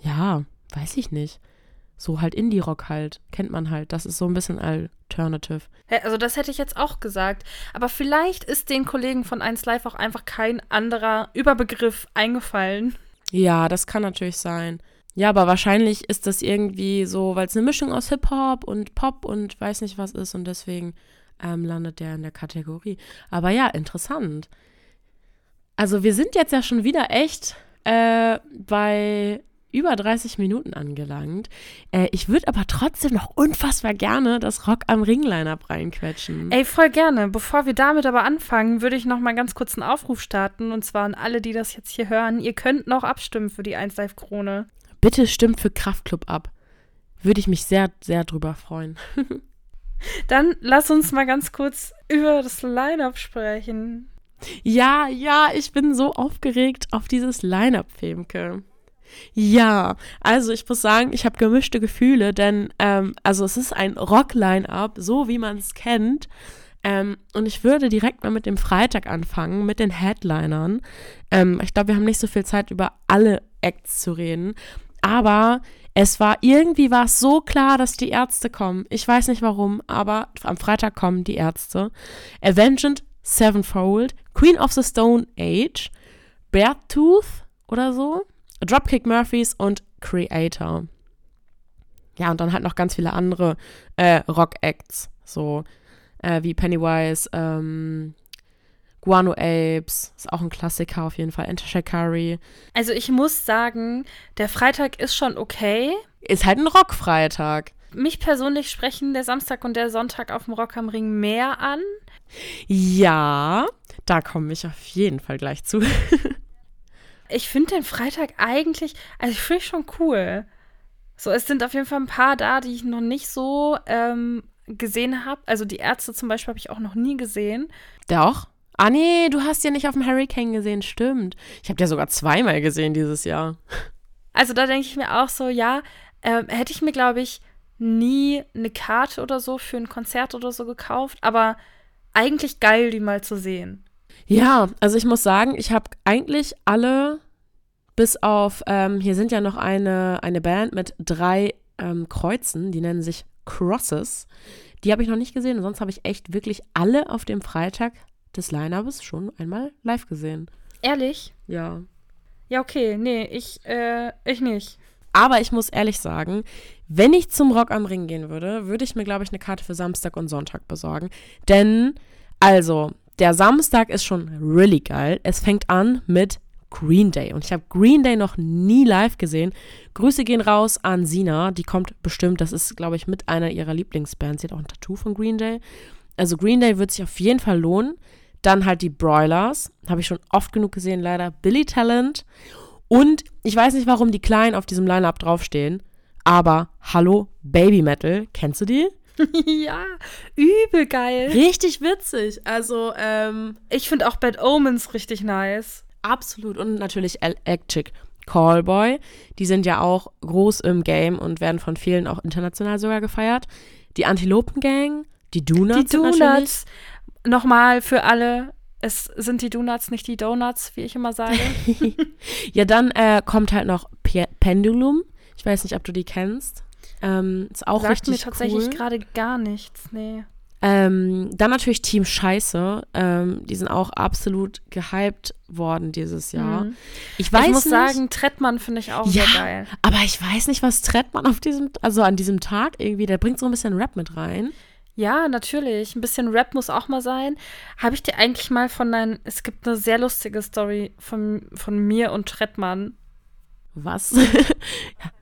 ja, weiß ich nicht So halt Indie-Rock halt. Kennt man halt. Das ist so ein bisschen Alternative. Also das hätte ich jetzt auch gesagt. Aber vielleicht ist den Kollegen von 1 Live auch einfach kein anderer Überbegriff eingefallen. Ja, das kann natürlich sein. Ja, aber wahrscheinlich ist das irgendwie so, weil es eine Mischung aus Hip-Hop und Pop und weiß nicht was ist und deswegen ähm, landet der in der Kategorie. Aber ja, interessant. Also wir sind jetzt ja schon wieder echt äh, bei über 30 Minuten angelangt. Äh, ich würde aber trotzdem noch unfassbar gerne das Rock am Ring-Line-Up reinquetschen. Ey, voll gerne. Bevor wir damit aber anfangen, würde ich noch mal ganz kurz einen Aufruf starten. Und zwar an alle, die das jetzt hier hören. Ihr könnt noch abstimmen für die 1 Live Krone. Bitte stimmt für Kraftklub ab. Würde ich mich sehr, sehr drüber freuen. Dann lass uns mal ganz kurz über das Line-Up sprechen. Ja, ja, ich bin so aufgeregt auf dieses Line-Up, Femke. Ja, also ich muss sagen, ich habe gemischte Gefühle, denn ähm, also es ist ein Rock-Line-Up, so wie man es kennt. Ähm, und ich würde direkt mal mit dem Freitag anfangen, mit den Headlinern. Ähm, ich glaube, wir haben nicht so viel Zeit, über alle Acts zu reden. Aber es war irgendwie war es so klar, dass die Ärzte kommen. Ich weiß nicht warum, aber am Freitag kommen die Ärzte. Avenged Sevenfold, Queen of the Stone Age, Beartooth oder so, Dropkick Murphys und Creator. Ja, und dann halt noch ganz viele andere äh, Rock-Acts, so äh, wie Pennywise, ähm, Guano Apes, ist auch ein Klassiker auf jeden Fall, Enter Shikari. Also ich muss sagen, der Freitag ist schon okay. Ist halt ein Rockfreitag. Mich persönlich sprechen der Samstag und der Sonntag auf dem Rock am Ring mehr an. Ja, da komme ich auf jeden Fall gleich zu. Ich finde den Freitag eigentlich, also ich finde schon cool. So, es sind auf jeden Fall ein paar da, die ich noch nicht so ähm, gesehen habe. Also die Ärzte zum Beispiel habe ich auch noch nie gesehen. Doch. Ah nee, du hast ja nicht auf dem Hurricane gesehen, stimmt. Ich habe ja sogar zweimal gesehen dieses Jahr. Also da denke ich mir auch so, ja, ähm, hätte ich mir, glaube ich, nie eine Karte oder so für ein Konzert oder so gekauft, aber eigentlich geil, die mal zu sehen. Ja, also ich muss sagen, ich habe eigentlich alle, bis auf, ähm, hier sind ja noch eine, eine Band mit drei ähm, Kreuzen, die nennen sich Crosses. Die habe ich noch nicht gesehen, und sonst habe ich echt wirklich alle auf dem Freitag des Line-Ups schon einmal live gesehen. Ehrlich? Ja. Ja, okay, nee, ich, äh, ich nicht. Aber ich muss ehrlich sagen, wenn ich zum Rock am Ring gehen würde, würde ich mir, glaube ich, eine Karte für Samstag und Sonntag besorgen. Denn, also, der Samstag ist schon really geil. Es fängt an mit Green Day. Und ich habe Green Day noch nie live gesehen. Grüße gehen raus an Sina. Die kommt bestimmt, das ist, glaube ich, mit einer ihrer Lieblingsbands. Sie hat auch ein Tattoo von Green Day. Also Green Day wird sich auf jeden Fall lohnen. Dann halt die Broilers. Habe ich schon oft genug gesehen, leider. Billy Talent. Und ich weiß nicht, warum die Kleinen auf diesem Line-Up draufstehen. Aber hallo, Baby Metal. Kennst du die? ja, übel geil. Richtig witzig. Also, ähm, Ich finde auch Bad Omens richtig nice. absolut. Und natürlich Electric Callboy. Die sind ja auch groß im Game und werden von vielen auch international sogar gefeiert. Die Antilopen Gang, die Donuts. die Donuts. Nochmal für alle. Es sind die Donuts, nicht die Donuts, wie ich immer sage. Ja, dann äh, kommt halt noch Pe Pendulum. Ich weiß nicht, ob du die kennst. Ähm, ist auch Sagt richtig mir tatsächlich cool. gerade gar nichts. Nee. Ähm, dann natürlich Team Scheiße. Ähm, die sind auch absolut gehypt worden dieses Jahr. Mhm. Ich weiß ich muss nicht, sagen, Trettmann finde ich auch Ja. sehr geil. aber ich weiß nicht, was Trettmann auf diesem, also an diesem Tag irgendwie, der bringt so ein bisschen Rap mit rein. Ja, natürlich. Ein bisschen Rap muss auch mal sein. Habe ich dir eigentlich mal von deinem. Es gibt eine sehr lustige Story von, von mir und Trettmann. Was?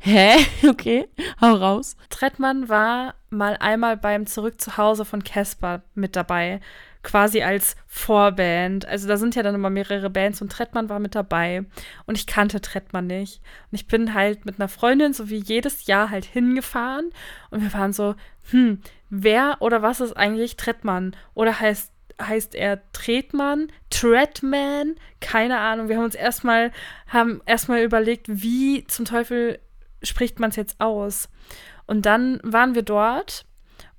Hä? Okay, hau raus. Trettmann war mal einmal beim Zurück zu Hause von Casper mit dabei. Quasi als Vorband. Also da sind ja dann immer mehrere Bands und Trettmann war mit dabei. Und ich kannte Trettmann nicht. Und ich bin halt mit einer Freundin, so wie jedes Jahr, halt hingefahren. Und wir waren so, hm, wer oder was ist eigentlich Trettmann? Oder heißt, heißt er Tretmann? Treadman? Keine Ahnung. Wir haben uns erstmal, haben erstmal überlegt, wie zum Teufel spricht man es jetzt aus? Und dann waren wir dort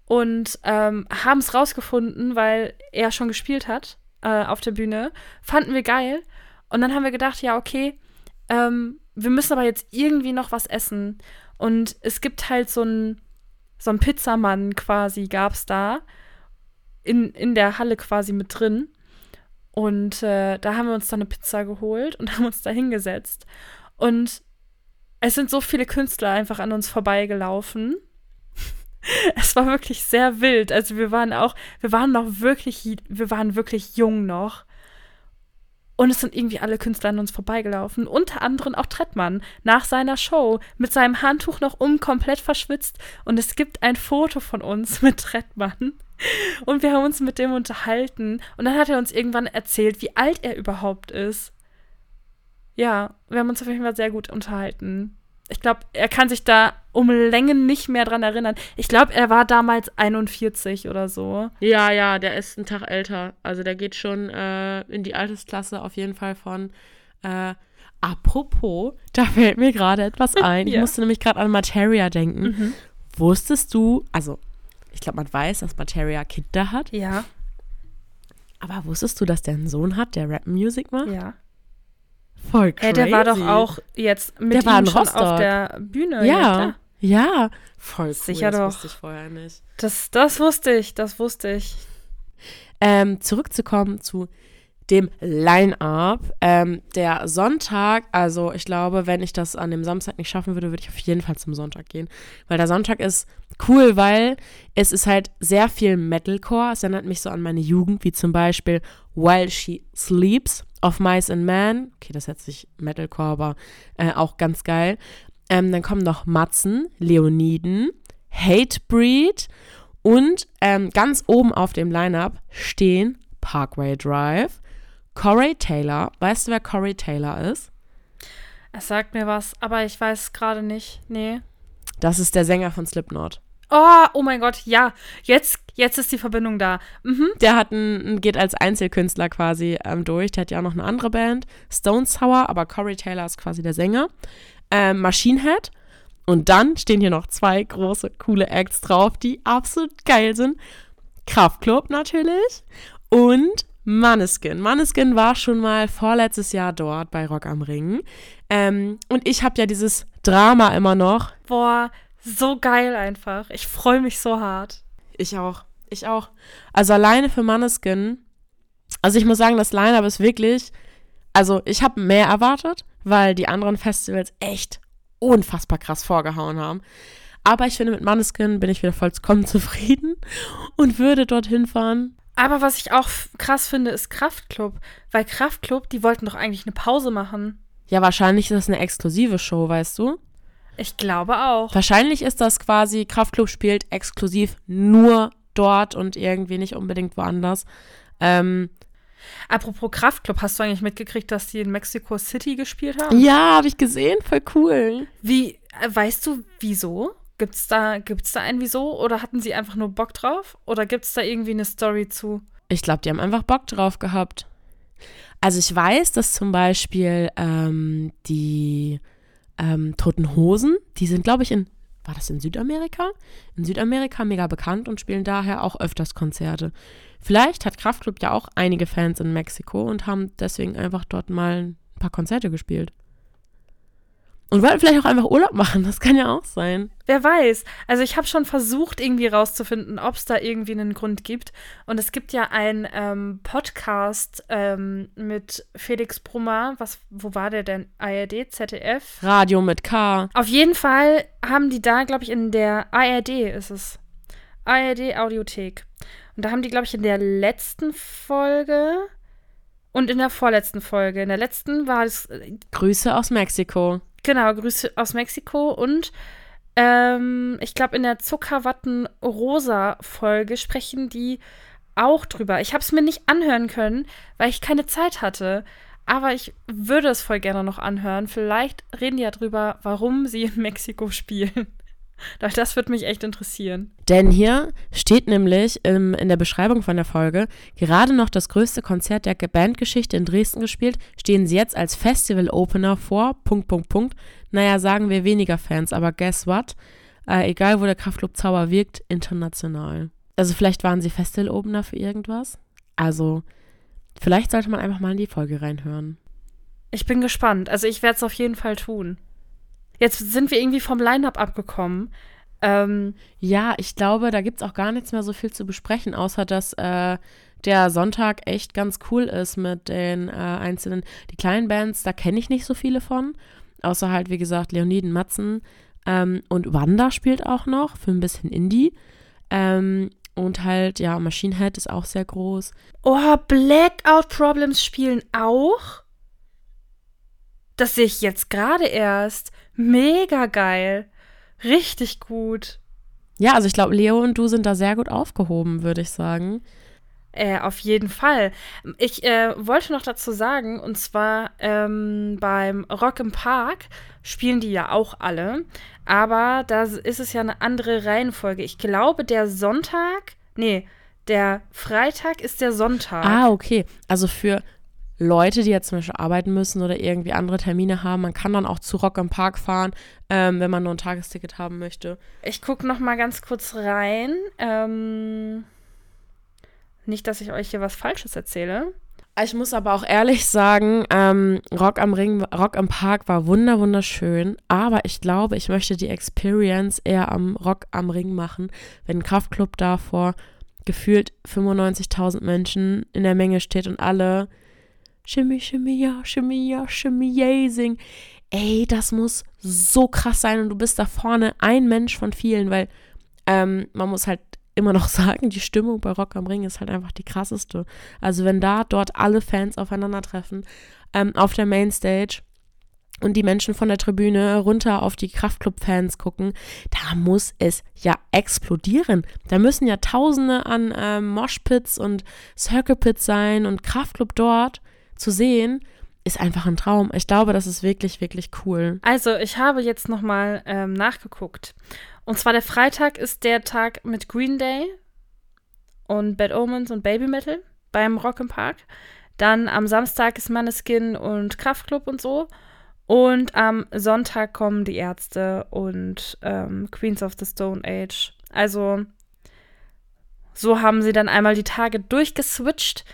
und ähm, haben es rausgefunden, weil er schon gespielt hat äh, auf der Bühne. Fanden wir geil. Und dann haben wir gedacht, ja, okay, ähm, wir müssen aber jetzt irgendwie noch was essen. Und es gibt halt so einen so einen Pizzamann quasi, gab es da. In, in der Halle quasi mit drin. Und äh, da haben wir uns dann eine Pizza geholt und haben uns da hingesetzt. Und es sind so viele Künstler einfach an uns vorbeigelaufen. es war wirklich sehr wild. Also wir waren auch, wir waren noch wirklich, wir waren wirklich jung noch. Und es sind irgendwie alle Künstler an uns vorbeigelaufen. Unter anderem auch Trettmann nach seiner Show mit seinem Handtuch noch um komplett verschwitzt. Und es gibt ein Foto von uns mit Trettmann. Und wir haben uns mit dem unterhalten. Und dann hat er uns irgendwann erzählt, wie alt er überhaupt ist. Ja, wir haben uns auf jeden Fall sehr gut unterhalten. Ich glaube, er kann sich da um Längen nicht mehr dran erinnern. Ich glaube, er war damals 41 oder so. Ja, ja, der ist einen Tag älter. Also der geht schon äh, in die Altersklasse auf jeden Fall von. Äh, apropos, da fällt mir gerade etwas ein. ja. Ich musste nämlich gerade an Materia denken. Mhm. Wusstest du, also ich glaube, man weiß, dass Materia Kinder hat. Ja. Aber wusstest du, dass der einen Sohn hat, der Rap-Music macht? Ja. Voll crazy. Hey, der war doch auch jetzt mit der ihm schon auf der Bühne. Ja, ja, voll cool. Sicher das doch. wusste ich vorher nicht. Das, das wusste ich, das wusste ich. Ähm, zurückzukommen zu dem Line-Up. Ähm, der Sonntag, also ich glaube, wenn ich das an dem Samstag nicht schaffen würde, würde ich auf jeden Fall zum Sonntag gehen. Weil der Sonntag ist cool, weil es ist halt sehr viel Metalcore. Es erinnert mich so an meine Jugend, wie zum Beispiel While She Sleeps of Mice and Man. Okay, das setzt sich Metalcore, aber äh, auch ganz geil. Ähm, dann kommen noch Matzen, Leoniden, Hatebreed und ähm, ganz oben auf dem Lineup stehen Parkway Drive, Corey Taylor. Weißt du, wer Corey Taylor ist? Es sagt mir was, aber ich weiß gerade nicht. Nee. Das ist der Sänger von Slipknot. Oh, oh mein Gott, ja. Jetzt, jetzt ist die Verbindung da. Mhm. Der hat ein, geht als Einzelkünstler quasi ähm, durch. Der hat ja auch noch eine andere Band, Stone Sour, aber Corey Taylor ist quasi der Sänger. Ähm, Machine Head. Und dann stehen hier noch zwei große, coole Acts drauf, die absolut geil sind. Kraftklub natürlich und Manneskin. Manneskin war schon mal vorletztes Jahr dort bei Rock am Ring. Ähm, und ich habe ja dieses Drama immer noch. Boah, so geil einfach. Ich freue mich so hart. Ich auch. Ich auch. Also alleine für Manneskin. Also ich muss sagen, das Line-Up ist wirklich. Also ich habe mehr erwartet, weil die anderen Festivals echt unfassbar krass vorgehauen haben. Aber ich finde, mit Manneskin bin ich wieder vollkommen zufrieden und würde dorthin fahren. Aber was ich auch krass finde, ist Kraftklub. Weil Kraftklub, die wollten doch eigentlich eine Pause machen. Ja, wahrscheinlich ist das eine exklusive Show, weißt du? Ich glaube auch. Wahrscheinlich ist das quasi, Kraftclub spielt exklusiv nur dort und irgendwie nicht unbedingt woanders. Ähm, Apropos Kraftclub, hast du eigentlich mitgekriegt, dass die in Mexico City gespielt haben? Ja, habe ich gesehen, voll cool. Wie, äh, weißt du, wieso? Gibt's da, gibt's da ein Wieso? Oder hatten sie einfach nur Bock drauf? Oder gibt's da irgendwie eine Story zu? Ich glaube, die haben einfach Bock drauf gehabt. Also ich weiß, dass zum Beispiel ähm, die ähm, Toten Hosen. Die sind, glaube ich, in, war das in Südamerika? In Südamerika mega bekannt und spielen daher auch öfters Konzerte. Vielleicht hat Kraftklub ja auch einige Fans in Mexiko und haben deswegen einfach dort mal ein paar Konzerte gespielt. Und wollten vielleicht auch einfach Urlaub machen, das kann ja auch sein. Wer weiß. Also ich habe schon versucht, irgendwie rauszufinden, ob es da irgendwie einen Grund gibt. Und es gibt ja einen ähm, Podcast ähm, mit Felix Brummer. Was, wo war der denn? ARD, ZDF? Radio mit K. Auf jeden Fall haben die da, glaube ich, in der ARD ist es. ARD Audiothek. Und da haben die, glaube ich, in der letzten Folge und in der vorletzten Folge. In der letzten war es. Äh, Grüße aus Mexiko. Genau, Grüße aus Mexiko und ähm, ich glaube, in der Zuckerwatten-Rosa-Folge sprechen die auch drüber. Ich habe es mir nicht anhören können, weil ich keine Zeit hatte. Aber ich würde es voll gerne noch anhören. Vielleicht reden die ja drüber, warum sie in Mexiko spielen. Doch das würde mich echt interessieren. Denn hier steht nämlich im, in der Beschreibung von der Folge, gerade noch das größte Konzert der Bandgeschichte in Dresden gespielt, stehen sie jetzt als Festival-Opener vor, Punkt, Punkt, Punkt. Naja, sagen wir weniger Fans, aber guess what? Äh, egal, wo der Kraftclub Zauber wirkt, international. Also vielleicht waren sie Festival-Opener für irgendwas. Also vielleicht sollte man einfach mal in die Folge reinhören. Ich bin gespannt. Also ich werde es auf jeden Fall tun. Jetzt sind wir irgendwie vom Line-Up abgekommen. Ähm, Ja, ich glaube, da gibt es auch gar nichts mehr so viel zu besprechen, außer dass äh, der Sonntag echt ganz cool ist mit den äh, einzelnen, die kleinen Bands, da kenne ich nicht so viele von. Außer halt, wie gesagt, Leoniden Matzen ähm, und Wanda spielt auch noch für ein bisschen Indie. Ähm, und halt, ja, Machine Head ist auch sehr groß. oh, Blackout Problems spielen auch? Das sehe ich jetzt gerade erst. Mega geil. Richtig gut. Ja, also ich glaube, Leo und du sind da sehr gut aufgehoben, würde ich sagen. Äh, auf jeden Fall. Ich äh, wollte noch dazu sagen, und zwar ähm, beim Rock im Park spielen die ja auch alle, aber da ist es ja eine andere Reihenfolge. Ich glaube, der Sonntag, nee, der Freitag ist der Sonntag. Ah, okay. Also für Leute, die jetzt zum Beispiel arbeiten müssen oder irgendwie andere Termine haben, man kann dann auch zu Rock im Park fahren, ähm, wenn man nur ein Tagesticket haben möchte. Ich gucke noch mal ganz kurz rein. Ähm, nicht, dass ich euch hier was Falsches erzähle. Ich muss aber auch ehrlich sagen, ähm, Rock am Ring, Rock am Park war wunder wunderschön, aber ich glaube, ich möchte die Experience eher am Rock am Ring machen, wenn ein Kraftclub da vor gefühlt 95.000 Menschen in der Menge steht und alle Shimmy, Shimmy, ja, Shimmy, ja, Shimmy, Yazing. Ey, das muss so krass sein und du bist da vorne ein Mensch von vielen, weil ähm, man muss halt immer noch sagen, die Stimmung bei Rock am Ring ist halt einfach die krasseste. Also wenn da dort alle Fans aufeinandertreffen ähm, auf der Mainstage und die Menschen von der Tribüne runter auf die Kraftclub-Fans gucken, da muss es ja explodieren. Da müssen ja Tausende an ähm, Moshpits und Circle Pits sein und Kraftclub dort zu sehen, ist einfach ein Traum. Ich glaube, das ist wirklich, wirklich cool. Also, ich habe jetzt noch mal ähm, nachgeguckt. Und zwar der Freitag ist der Tag mit Green Day und Bad Omens und Baby Metal beim Rock im Park. Dann am Samstag ist Manneskin und Kraftclub und so. Und am Sonntag kommen die Ärzte und ähm, Queens of the Stone Age. Also so haben sie dann einmal die Tage durchgeswitcht,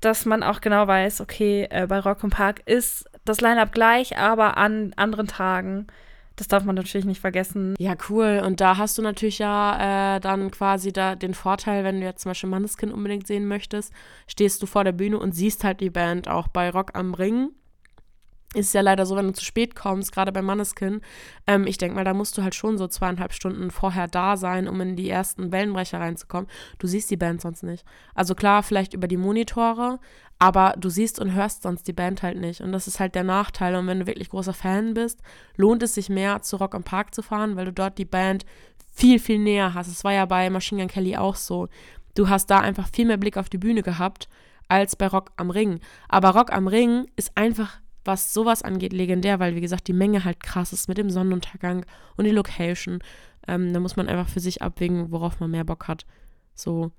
dass man auch genau weiß, okay, äh, bei Rock im Park ist das Line-up gleich, aber an anderen Tagen. Das darf man natürlich nicht vergessen. Ja, cool. Und da hast du natürlich ja äh, dann quasi da den Vorteil, wenn du jetzt zum Beispiel Manneskin unbedingt sehen möchtest, stehst du vor der Bühne und siehst halt die Band auch bei Rock am Ring. Ist ja leider so, wenn du zu spät kommst, gerade bei Manneskin. Ähm, ich denke mal, da musst du halt schon so zweieinhalb Stunden vorher da sein, um in die ersten Wellenbrecher reinzukommen. Du siehst die Band sonst nicht. Also klar, vielleicht über die Monitore, aber du siehst und hörst sonst die Band halt nicht. Und das ist halt der Nachteil. Und wenn du wirklich großer Fan bist, lohnt es sich mehr, zu Rock am Park zu fahren, weil du dort die Band viel, viel näher hast. Es war ja bei Machine Gun Kelly auch so. Du hast da einfach viel mehr Blick auf die Bühne gehabt, als bei Rock am Ring. Aber Rock am Ring ist einfach was sowas angeht, legendär, weil, wie gesagt, die Menge halt krass ist mit dem Sonnenuntergang und die Location. Ähm, da muss man einfach für sich abwägen, worauf man mehr Bock hat. So,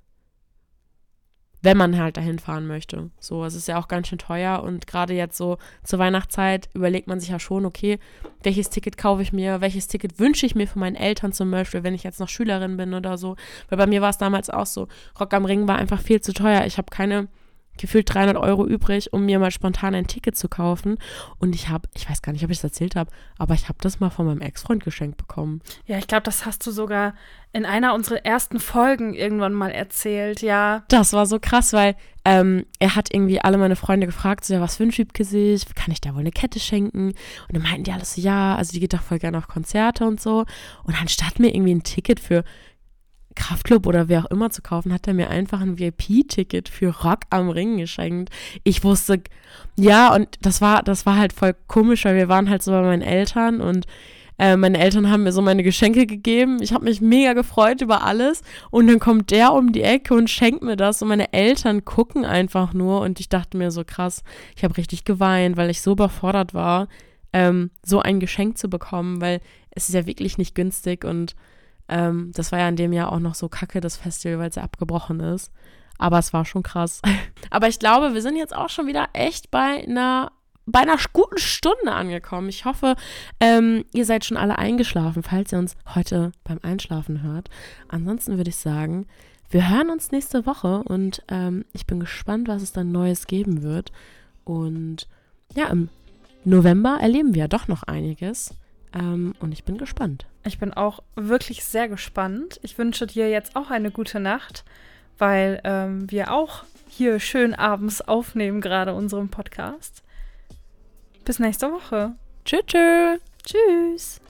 wenn man halt dahin fahren möchte. So, es ist ja auch ganz schön teuer und gerade jetzt so zur Weihnachtszeit überlegt man sich ja schon, okay, welches Ticket kaufe ich mir, welches Ticket wünsche ich mir für meinen Eltern zum Beispiel, wenn ich jetzt noch Schülerin bin oder so. Weil bei mir war es damals auch so, Rock am Ring war einfach viel zu teuer. Ich habe keine gefühlt 300 Euro übrig, um mir mal spontan ein Ticket zu kaufen. Und ich habe, ich weiß gar nicht, ob ich es erzählt habe, aber ich habe das mal von meinem Ex-Freund geschenkt bekommen. Ja, ich glaube, das hast du sogar in einer unserer ersten Folgen irgendwann mal erzählt, ja. Das war so krass, weil ähm, er hat irgendwie alle meine Freunde gefragt, so, ja, was für ein Typ Gesicht, kann ich da wohl eine Kette schenken? Und dann meinten die alles so, ja, also die geht doch voll gerne auf Konzerte und so. Und anstatt mir irgendwie ein Ticket für Kraftclub oder wer auch immer zu kaufen, hat er mir einfach ein VIP-Ticket für Rock am Ring geschenkt. Ich wusste, ja, und das war, das war halt voll komisch, weil wir waren halt so bei meinen Eltern und äh, meine Eltern haben mir so meine Geschenke gegeben. Ich habe mich mega gefreut über alles. Und dann kommt der um die Ecke und schenkt mir das. Und meine Eltern gucken einfach nur. Und ich dachte mir so krass, ich habe richtig geweint, weil ich so überfordert war, ähm, so ein Geschenk zu bekommen, weil es ist ja wirklich nicht günstig. Und ähm, das war ja in dem Jahr auch noch so kacke, das Festival, weil es ja abgebrochen ist. Aber es war schon krass. Aber ich glaube, wir sind jetzt auch schon wieder echt bei einer bei einer guten Stunde angekommen. Ich hoffe, ähm, ihr seid schon alle eingeschlafen, falls ihr uns heute beim Einschlafen hört. Ansonsten würde ich sagen, wir hören uns nächste Woche und ähm, ich bin gespannt, was es dann Neues geben wird. Und ja, im November erleben wir ja doch noch einiges. Ähm, und ich bin gespannt. Ich bin auch wirklich sehr gespannt. Ich wünsche dir jetzt auch eine gute Nacht, weil ähm, wir auch hier schön abends aufnehmen, gerade unseren Podcast. Bis nächste Woche. Tschüss. tschüss. Tschüss.